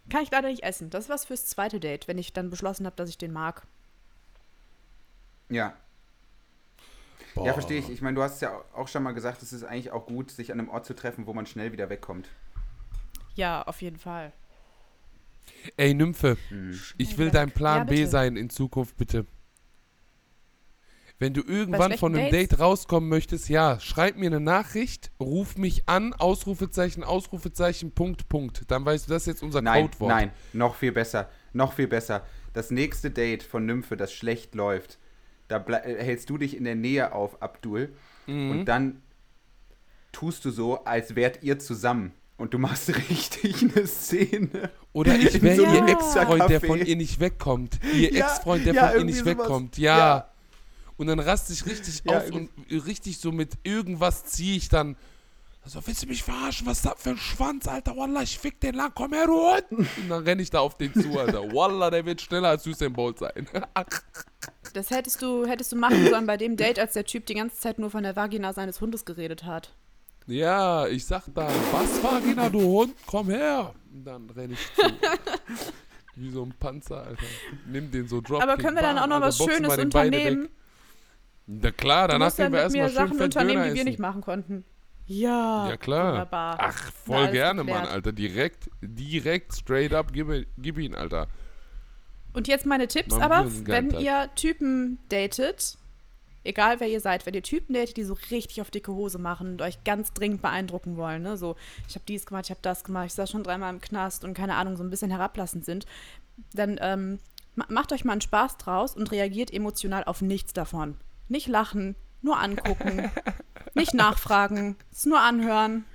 A: Kann ich leider nicht essen. Das ist was fürs zweite Date, wenn ich dann beschlossen habe, dass ich den mag.
B: Ja.
C: Boah.
B: Ja, verstehe ich. Ich meine, du hast es ja auch schon mal gesagt, es ist eigentlich auch gut, sich an einem Ort zu treffen, wo man schnell wieder wegkommt.
A: Ja, auf jeden Fall.
C: Ey, Nymphe,
B: Mhm.
C: ich will dein Plan
A: Ja,
C: B sein in Zukunft, bitte. Wenn du irgendwann von einem
A: Dates?
C: Date rauskommen möchtest, ja, schreib mir eine Nachricht, ruf mich an, Ausrufezeichen, Ausrufezeichen, Punkt, Punkt. Dann weißt du, das ist jetzt unser
B: Nein,
C: Codewort.
B: nein, noch viel besser. Noch viel besser. Das nächste Date von Nymphe, das schlecht läuft, da äh, hältst du dich in der Nähe auf, Abdul,
C: Mhm.
B: und dann tust du so, als wärt ihr zusammen. Und du machst richtig eine Szene.
C: Oder ich wäre
B: so
C: ihr Ex-Freund, der von ihr nicht wegkommt. Ihr
B: Ja,
C: Ex-Freund, der
B: ja,
C: von ihr nicht
B: sowas.
C: wegkommt. Ja. Und dann raste ich richtig
B: Ja,
C: aus und richtig so mit irgendwas ziehe ich dann. Also, willst du mich verarschen? Was ist das für ein Schwanz, Alter? Wallah, ich fick den lang, komm her, du Hund. Und dann renne ich da auf den zu, Alter. Wallah, der wird schneller als Usain Bolt sein.
A: Das hättest du, hättest du machen sollen bei dem Date, als der Typ die ganze Zeit nur von der Vagina seines Hundes geredet hat.
C: ja, ich sag dann, was, Vagina, du Hund? Komm her. Und dann renne ich zu. Wie so ein Panzer, Alter. Nimm den so Dropkick.
A: Aber können wir dann auch noch was Schönes unternehmen?
C: Na klar,
A: Du dann
C: gehen wir
A: mit mir
C: erstmal schön
A: Sachen unternehmen,
C: Döner
A: die wir nicht machen konnten. Ja.
C: Ja, klar.
A: Wunderbar.
C: Ach,
A: Na,
C: voll
A: alles
C: gerne,
A: geklärt.
C: Mann, Alter. Direkt, direkt, straight up, gib, gib ihn, Alter.
A: Und jetzt meine Tipps
C: wir
A: aber, wenn
C: Tag.
A: ihr Typen datet, egal wer ihr seid, wenn ihr Typen datet, die so richtig auf dicke Hose machen und euch ganz dringend beeindrucken wollen, ne? so, ich habe dies gemacht, ich habe das gemacht, ich saß schon dreimal im Knast und keine Ahnung, so ein bisschen herablassend sind, dann ähm, ma- macht euch mal einen Spaß draus und reagiert emotional auf nichts davon. Nicht lachen, nur angucken, nicht nachfragen, es nur anhören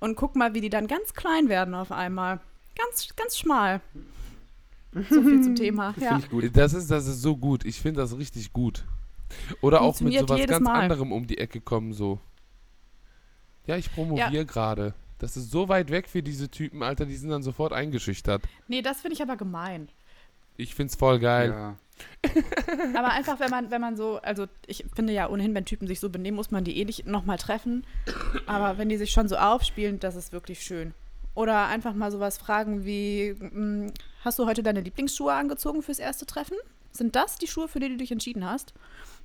A: und guck mal, wie die dann ganz klein werden auf einmal. Ganz, ganz schmal. So viel zum Thema.
B: Das
A: Ja.
B: finde ich gut.
C: Das ist, das ist so gut. Ich finde das richtig gut. Oder auch mit sowas ganz
A: Mal.
C: anderem um die Ecke kommen, so. Ja, ich promoviere gerade. Das ist so weit weg für diese Typen, Alter, die sind dann sofort eingeschüchtert.
A: Nee, das finde ich aber gemein.
C: Ich find's voll geil.
B: Ja.
A: Aber einfach, wenn man, wenn man so, also ich finde ja ohnehin, wenn Typen sich so benehmen, muss man die eh nicht nochmal treffen. Aber wenn die sich schon so aufspielen, das ist wirklich schön. Oder einfach mal sowas fragen wie, mm, hast du heute deine Lieblingsschuhe angezogen fürs erste Treffen? Sind das die Schuhe, für die du dich entschieden hast?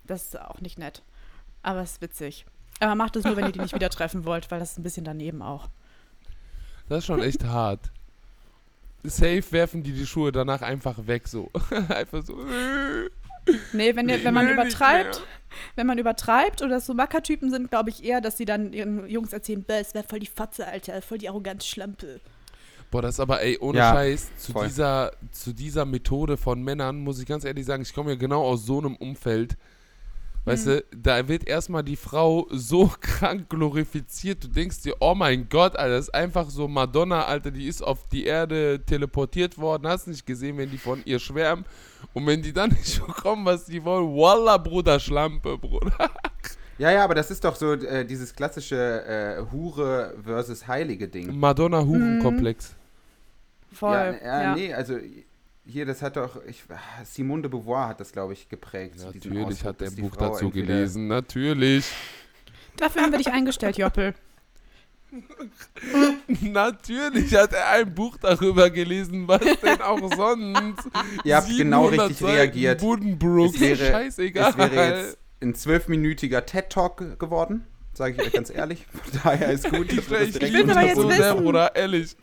A: Das ist auch nicht nett. Aber es ist witzig. Aber macht es nur, wenn ihr die nicht wieder treffen wollt, weil das ist ein bisschen daneben auch.
C: Das ist schon echt hart. Safe werfen die die Schuhe danach einfach weg, so. einfach so.
A: Nee, wenn, ihr- wenn man übertreibt,
C: mehr.
A: wenn man übertreibt oder so Mackertypen sind, glaube ich eher, dass sie dann ihren Jungs erzählen, "Bäh, es wäre voll die Fotze, Alter, voll die arrogante Schlampe.
C: Boah, das ist aber, ey, ohne
B: Ja,
C: Scheiß, zu
B: voll.
C: dieser, zu dieser Methode von Männern, muss ich ganz ehrlich sagen, ich komme ja genau aus so einem Umfeld. Weißt du, da wird erstmal die Frau so krank glorifiziert. Du denkst dir, oh mein Gott, Alter, das ist einfach so Madonna, Alter, die ist auf die Erde teleportiert worden. Hast nicht gesehen, wenn die von ihr schwärmen. Und wenn die dann nicht bekommen, was die wollen, Wallah, Bruder, Schlampe, Bruder.
B: Ja, ja, aber das ist doch so äh, dieses klassische äh, Hure versus Heilige Ding.
C: Madonna-Hurenkomplex.
A: Voll.
B: Ja,
A: Ja,
B: ja, nee, also hier, das hat doch, ich, Simone de Beauvoir hat das, glaube ich, geprägt.
C: Natürlich
B: Ausdruck,
C: hat er ein Buch
B: Frau
C: dazu gelesen, natürlich.
A: Dafür haben wir dich eingestellt, Joppel.
C: Natürlich hat er ein Buch darüber gelesen, was denn auch sonst.
B: Ihr habt genau
C: 700
B: richtig
C: Seiten
B: reagiert.
C: Buddenbrooks,
B: Es wäre-
C: scheißegal.
B: Es wäre jetzt ein zwölfminütiger TED-Talk geworden, sage ich euch ganz ehrlich. Von daher ist gut,
C: ich ich
A: will aber
C: liebe
A: jetzt
C: das so sehr,
A: wissen.
C: Bruder, ehrlich.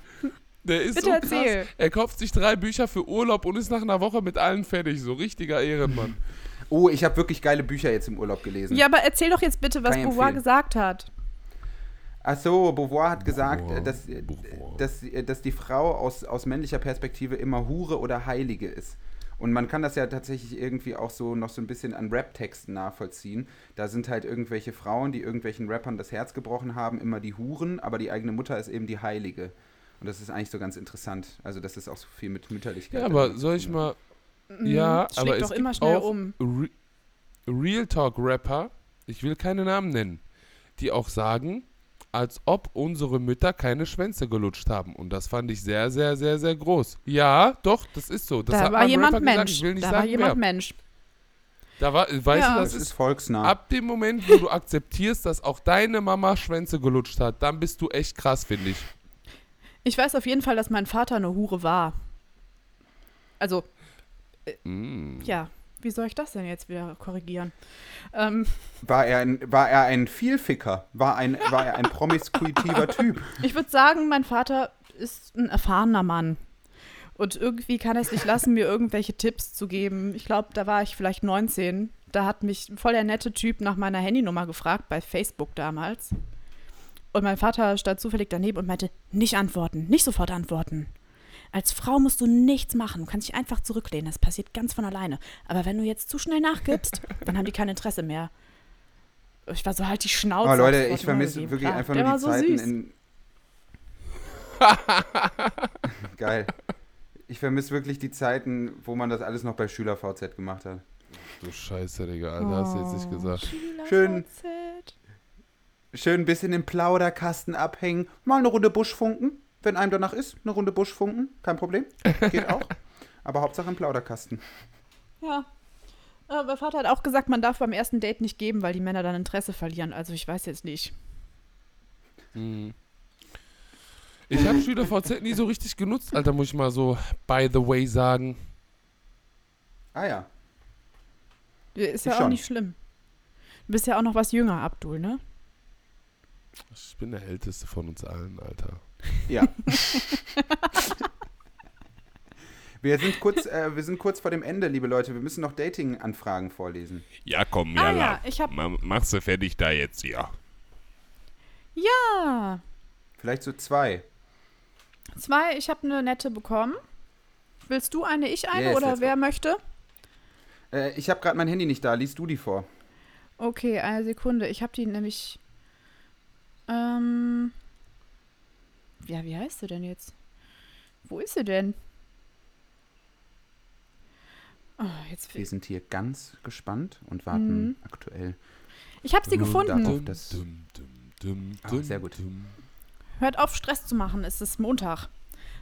C: Der ist
A: Bitte
C: so
A: erzähl.
C: krass. Er kauft sich drei Bücher für Urlaub und ist nach einer Woche mit allen fertig. So richtiger Ehrenmann.
B: Oh, ich habe wirklich geile Bücher jetzt im Urlaub gelesen.
A: Ja, aber erzähl doch jetzt bitte, was Beauvoir
B: empfehlen.
A: gesagt hat.
B: Ach so, Beauvoir hat gesagt,
C: Beauvoir,
B: dass,
C: Beauvoir.
B: dass, dass die Frau aus, aus männlicher Perspektive immer Hure oder Heilige ist. Und man kann das ja tatsächlich irgendwie auch so noch so ein bisschen an Rap-Texten nachvollziehen. Da sind halt irgendwelche Frauen, die irgendwelchen Rappern das Herz gebrochen haben, immer die Huren, aber die eigene Mutter ist eben die Heilige. Und das ist eigentlich so ganz interessant. Also das ist auch so viel mit Mütterlichkeit.
C: Ja, aber soll ich mal.
A: Mhm,
C: Ja,
A: schlägt
C: aber es
A: doch
C: gibt
A: immer schnell
C: auch
A: um.
C: Re Real Talk Rapper, ich will keine Namen nennen, die auch sagen, als ob unsere Mütter keine Schwänze gelutscht haben. Und das fand ich sehr, sehr, sehr, sehr groß. Ja, doch, das ist so. Das
A: da
C: hat
A: war jemand
C: Rapper
A: Mensch.
C: gesagt, ich will nicht
A: da
C: sagen,
A: war jemand
C: wer.
A: Mensch.
C: Da war, weißt
A: Ja.
C: du,
B: Das
C: das
B: ist
C: ist
B: volksnah.
C: ab dem Moment, wo du akzeptierst, dass auch deine Mama Schwänze gelutscht hat, dann bist du echt krass, finde ich.
A: Ich weiß auf jeden Fall, dass mein Vater eine Hure war. Also,
C: Mm.
A: ja, wie soll ich das denn jetzt wieder korrigieren? Ähm,
B: War er ein, war er ein Vielficker? War, ein, war er ein promiskuitiver Typ?
A: ich würde sagen, mein Vater ist ein erfahrener Mann. Und irgendwie kann er es nicht lassen, mir irgendwelche Tipps zu geben. Ich glaube, da war ich vielleicht 19. Da hat mich ein voll der nette Typ nach meiner Handynummer gefragt, bei Facebook damals. Und mein Vater stand zufällig daneben und meinte, nicht antworten, nicht sofort antworten. Als Frau musst du nichts machen, du kannst dich einfach zurücklehnen, das passiert ganz von alleine. Aber wenn du jetzt zu schnell nachgibst, dann haben die kein Interesse mehr. Ich war so halt die Schnauze.
B: Aber Leute, ich vermisse wirklich
A: Klar,
B: einfach nur die
A: so
B: Zeiten
A: süß.
B: in. Geil. Ich vermisse wirklich die Zeiten, wo man das alles noch bei SchülerVZ gemacht hat.
C: Du Scheiße, Digga, Alter, hast du jetzt nicht gesagt.
A: Schüler
B: Schön. Schön ein bisschen im Plauderkasten abhängen, mal eine Runde Buschfunken, wenn einem danach ist, eine Runde Buschfunken, kein Problem, geht auch. Aber Hauptsache im Plauderkasten.
A: Ja. Äh, mein Vater hat auch gesagt, man darf beim ersten Date nicht geben, weil die Männer dann Interesse verlieren. Also ich weiß jetzt nicht.
C: Mhm. Ich habe SchülerVZ nie so richtig genutzt, Alter, muss ich mal so by the way sagen.
B: Ah ja.
A: Ist
B: Ich
A: ja auch
B: schon.
A: nicht schlimm. Du bist ja auch noch was jünger, Abdul, ne?
C: Ich bin der Älteste von uns allen, Alter.
B: Ja. Wir sind, kurz, äh, wir sind kurz vor dem Ende, liebe Leute. Wir müssen noch Dating-Anfragen vorlesen.
D: Ja, komm,
A: Ah
D: Jalla.
A: ja, ich hab-
D: Ma- Machst du fertig da jetzt, ja.
A: Ja.
B: Vielleicht so zwei.
A: Zwei, ich habe eine nette bekommen. Willst du eine, ich eine
B: Yes,
A: oder wer möchte?
B: Äh, ich habe gerade mein Handy nicht da. Liest du die vor?
A: Okay, eine Sekunde. Ich habe die nämlich. Ähm. Ja, wie heißt sie denn jetzt? Wo ist sie denn? Oh, jetzt
B: Wir sind hier ganz gespannt und warten
A: Mhm.
B: aktuell.
A: Ich habe sie gefunden.
B: darauf, dass-
C: Dum, dum, dum,
B: Ah, sehr gut.
C: dum.
A: Hört auf, Stress zu machen. Es ist Montag.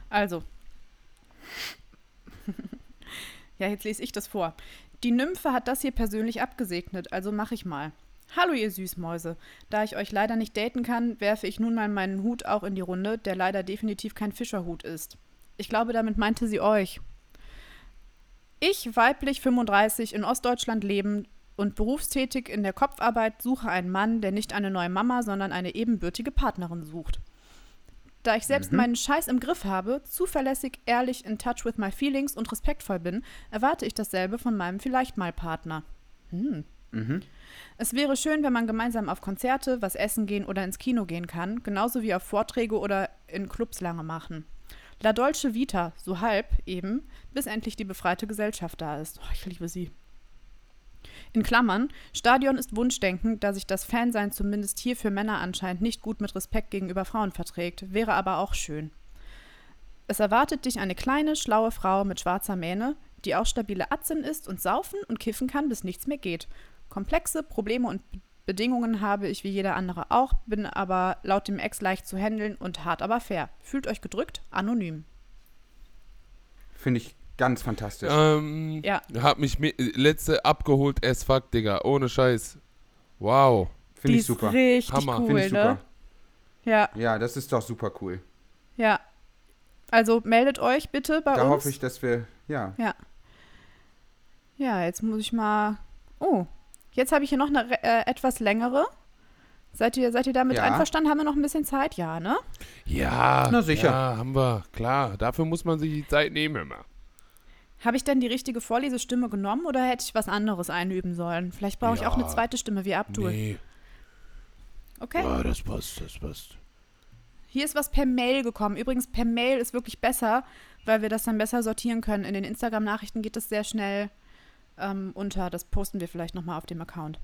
A: Also. ja, jetzt lese ich das vor. Die Nymphe hat das hier persönlich abgesegnet, also mache ich mal. Hallo, ihr Süßmäuse. Da ich euch leider nicht daten kann, werfe ich nun mal meinen Hut auch in die Runde, der leider definitiv kein Fischerhut ist. Ich glaube, damit meinte sie euch. Ich, weiblich 35, in Ostdeutschland lebend und berufstätig in der Kopfarbeit, suche einen Mann, der nicht eine neue Mama, sondern eine ebenbürtige Partnerin sucht. Da ich selbst meinen Scheiß im Griff habe, zuverlässig, ehrlich, in touch with my feelings und respektvoll bin, erwarte ich dasselbe von meinem vielleicht mal Partner. Hm.
B: Mhm.
A: Es wäre schön, wenn man gemeinsam auf Konzerte, was essen gehen oder ins Kino gehen kann, genauso wie auf Vorträge oder in Clubs lange machen. La Dolce Vita, so halb eben, bis endlich die befreite Gesellschaft da ist. Oh, ich liebe sie. In Klammern, Stadion ist Wunschdenken, da sich das Fansein zumindest hier für Männer anscheinend nicht gut mit Respekt gegenüber Frauen verträgt, wäre aber auch schön. Es erwartet dich eine kleine, schlaue Frau mit schwarzer Mähne, die auch stabile Atzen ist und saufen und kiffen kann, bis nichts mehr geht. Komplexe Probleme und Be- Bedingungen habe ich wie jeder andere auch, bin aber laut dem Ex leicht zu handeln und hart aber fair. Fühlt euch gedrückt, anonym.
B: Finde ich ganz fantastisch.
C: Ähm,
A: Ja.
C: Hab mich letzte abgeholt as fuck, Digga. Ohne Scheiß. Wow.
B: Finde ich super.
A: richtig
C: Hammer.
A: cool,
B: Finde ich
A: ne?
B: super.
A: Ja,
B: Ja, das ist doch super cool.
A: ja. Also meldet euch bitte bei
B: da
A: uns.
B: hoffe ich, dass wir, ja.
A: Ja, jetzt muss ich mal. Oh, jetzt habe ich hier noch eine äh, etwas längere. Seid ihr, seid ihr damit
B: Ja.
A: einverstanden? Haben wir noch ein bisschen Zeit? Ja, ne?
C: Ja.
B: Na, sicher.
C: Ja, haben wir. Klar. Dafür muss man sich die Zeit nehmen immer.
A: Habe ich denn die richtige Vorlesestimme genommen oder hätte ich was anderes einüben sollen? Vielleicht brauche ich auch eine
C: Ja.
A: zweite Stimme wie Abdul.
C: Nee.
A: Okay.
C: Ja, das passt, das passt.
A: Hier ist was per Mail gekommen. Übrigens, per Mail ist wirklich besser, weil wir das dann besser sortieren können. In den Instagram-Nachrichten geht das sehr schnell ähm, unter. Das posten wir vielleicht nochmal auf dem Account.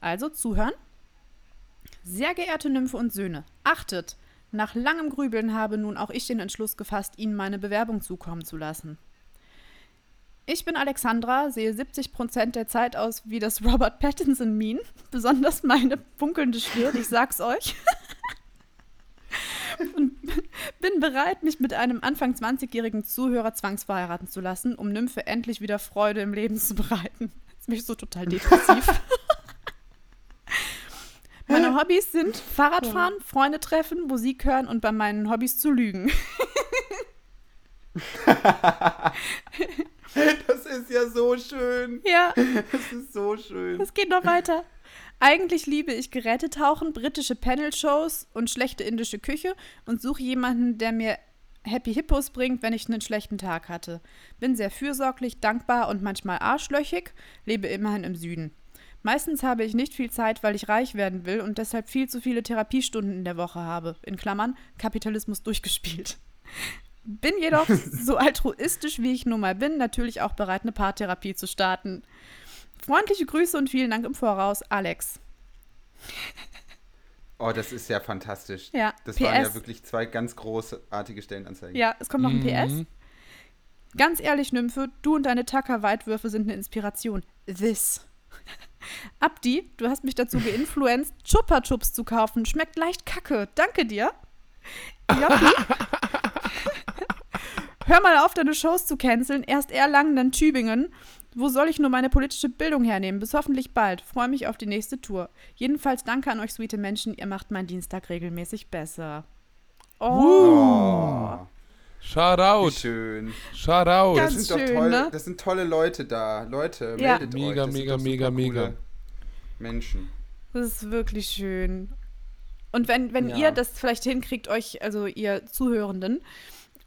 A: Also, zuhören. Sehr geehrte Nymphe und Söhne, achtet! Nach langem Grübeln habe nun auch ich den Entschluss gefasst, Ihnen meine Bewerbung zukommen zu lassen. Ich bin Alexandra, sehe 70% der Zeit aus wie das Robert Pattinson-Meme. Besonders meine funkelnde Stirn, ich sag's euch. Und bin bereit, mich mit einem Anfang 20-jährigen Zuhörer zwangsverheiraten zu lassen, um Nymphe endlich wieder Freude im Leben zu bereiten. Jetzt bin ich so total depressiv. Meine Hobbys sind Fahrradfahren, Freunde treffen, Musik hören und bei meinen Hobbys zu lügen.
B: Das ist ja so schön.
A: Ja,
B: Das ist so schön.
A: es geht noch weiter. Eigentlich liebe ich Gerätetauchen, britische Panel-Shows und schlechte indische Küche und suche jemanden, der mir Happy Hippos bringt, wenn ich einen schlechten Tag hatte. Bin sehr fürsorglich, dankbar und manchmal arschlöchig, lebe immerhin im Süden. Meistens habe ich nicht viel Zeit, weil ich reich werden will und deshalb viel zu viele Therapiestunden in der Woche habe. In Klammern, Kapitalismus durchgespielt. Bin jedoch so altruistisch, wie ich nun mal bin, natürlich auch bereit, eine Paartherapie zu starten. Freundliche Grüße und vielen Dank im Voraus, Alex.
B: Oh, das ist ja fantastisch.
A: Ja,
B: Das waren ja
A: PS.
B: wirklich zwei ganz großartige Stellenanzeigen.
A: Ja, es kommt noch ein PS.
C: Mhm.
A: Ganz ehrlich, Nymphe, du und deine Tacker-Weitwürfe sind eine Inspiration. This. Abdi, du hast mich dazu geinfluenzt, Chupa Chups zu kaufen. Schmeckt leicht kacke. Danke dir. Joppi. Hör mal auf, deine Shows zu canceln. Erst Erlangen, dann Tübingen. Wo soll ich nur meine politische Bildung hernehmen? Bis hoffentlich bald. Freue mich auf die nächste Tour. Jedenfalls danke an euch, sweete Menschen. Ihr macht meinen Dienstag regelmäßig besser. Oh.
B: Oh,
C: Shout
B: wie
C: out.
B: schön.
C: Shout out.
A: Ganz
B: Das sind doch
A: schön,
B: toll,
A: ne?
B: das sind tolle Leute da. Leute,
A: Ja.
B: meldet
C: Mega,
B: euch. Das sind
C: mega,
B: doch
C: mega, mega.
B: Menschen.
A: Das ist wirklich schön. Und wenn, wenn
B: Ja.
A: ihr das vielleicht hinkriegt, euch, also ihr Zuhörenden,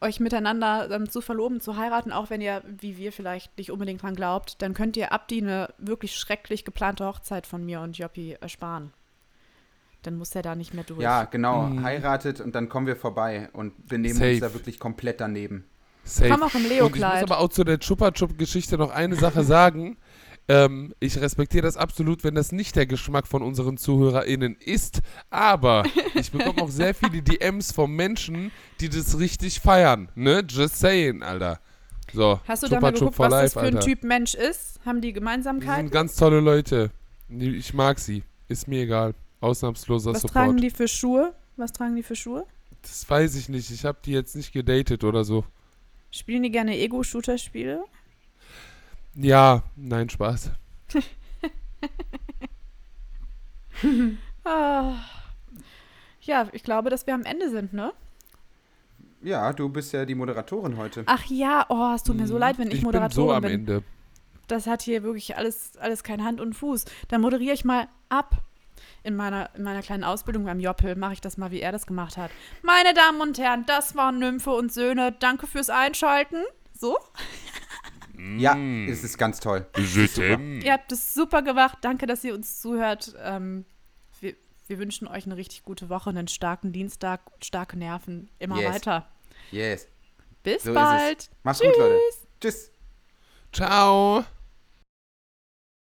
A: euch miteinander ähm, zu verloben, zu heiraten, auch wenn ihr, wie wir vielleicht, nicht unbedingt dran glaubt, dann könnt ihr Abdi eine wirklich schrecklich geplante Hochzeit von mir und Joppi ersparen. Dann muss er da nicht mehr durch.
B: Ja, genau.
C: Mhm.
B: Heiratet und dann kommen wir vorbei und benehmen
C: Safe.
B: uns da wirklich komplett daneben.
C: Safe.
A: Komm auch im
C: Und ich
A: Leo-Kleid.
C: muss aber auch zu der Chupa Chup Geschichte noch eine Sache sagen. Ähm, ich respektiere das absolut, wenn das nicht der Geschmack von unseren ZuhörerInnen ist. Aber ich bekomme auch sehr viele DMs von Menschen, die das richtig feiern. Ne? Just saying, Alter. So,
A: Hast du da mal geguckt, was das
C: life,
A: für ein
C: Alter.
A: Typ Mensch ist? Haben die
C: Die
A: Gemeinsamkeiten?
C: sind ganz tolle Leute. Die- Ich mag sie. Ist mir egal. Ausnahmsloser
A: Was
C: Support.
A: tragen die für Schuhe? Was tragen die für Schuhe?
C: Das weiß ich nicht. Ich habe die jetzt nicht gedatet oder so.
A: Spielen die gerne Ego-Shooter-Spiele?
C: Ja, nein, Spaß.
A: Ah. Ja, ich glaube, dass wir am Ende sind, ne?
B: Ja, du bist ja die Moderatorin heute.
A: Ach ja, oh, es tut mir so leid, wenn ich,
C: ich bin so
A: Moderatorin
C: am
A: bin.
C: Ende.
A: Das hat hier wirklich alles, alles kein Hand und Fuß. Dann moderiere ich mal ab. in meiner, in meiner kleinen Ausbildung beim Joppel mache ich das mal, wie er das gemacht hat. Meine Damen und Herren, das waren Nymphe und Söhne. Danke fürs Einschalten. So?
B: Ja,
C: Mm.
B: es ist ganz toll.
D: T'aime.
A: Ihr habt es super gemacht. Danke, dass ihr uns zuhört. Ähm, wir, wir wünschen euch eine richtig gute Woche, einen starken Dienstag, starke Nerven. Immer
B: Yes.
A: weiter.
B: Yes.
A: Bis
B: So ist
A: bald.
B: Macht's gut, Leute. Tschüss.
C: Ciao.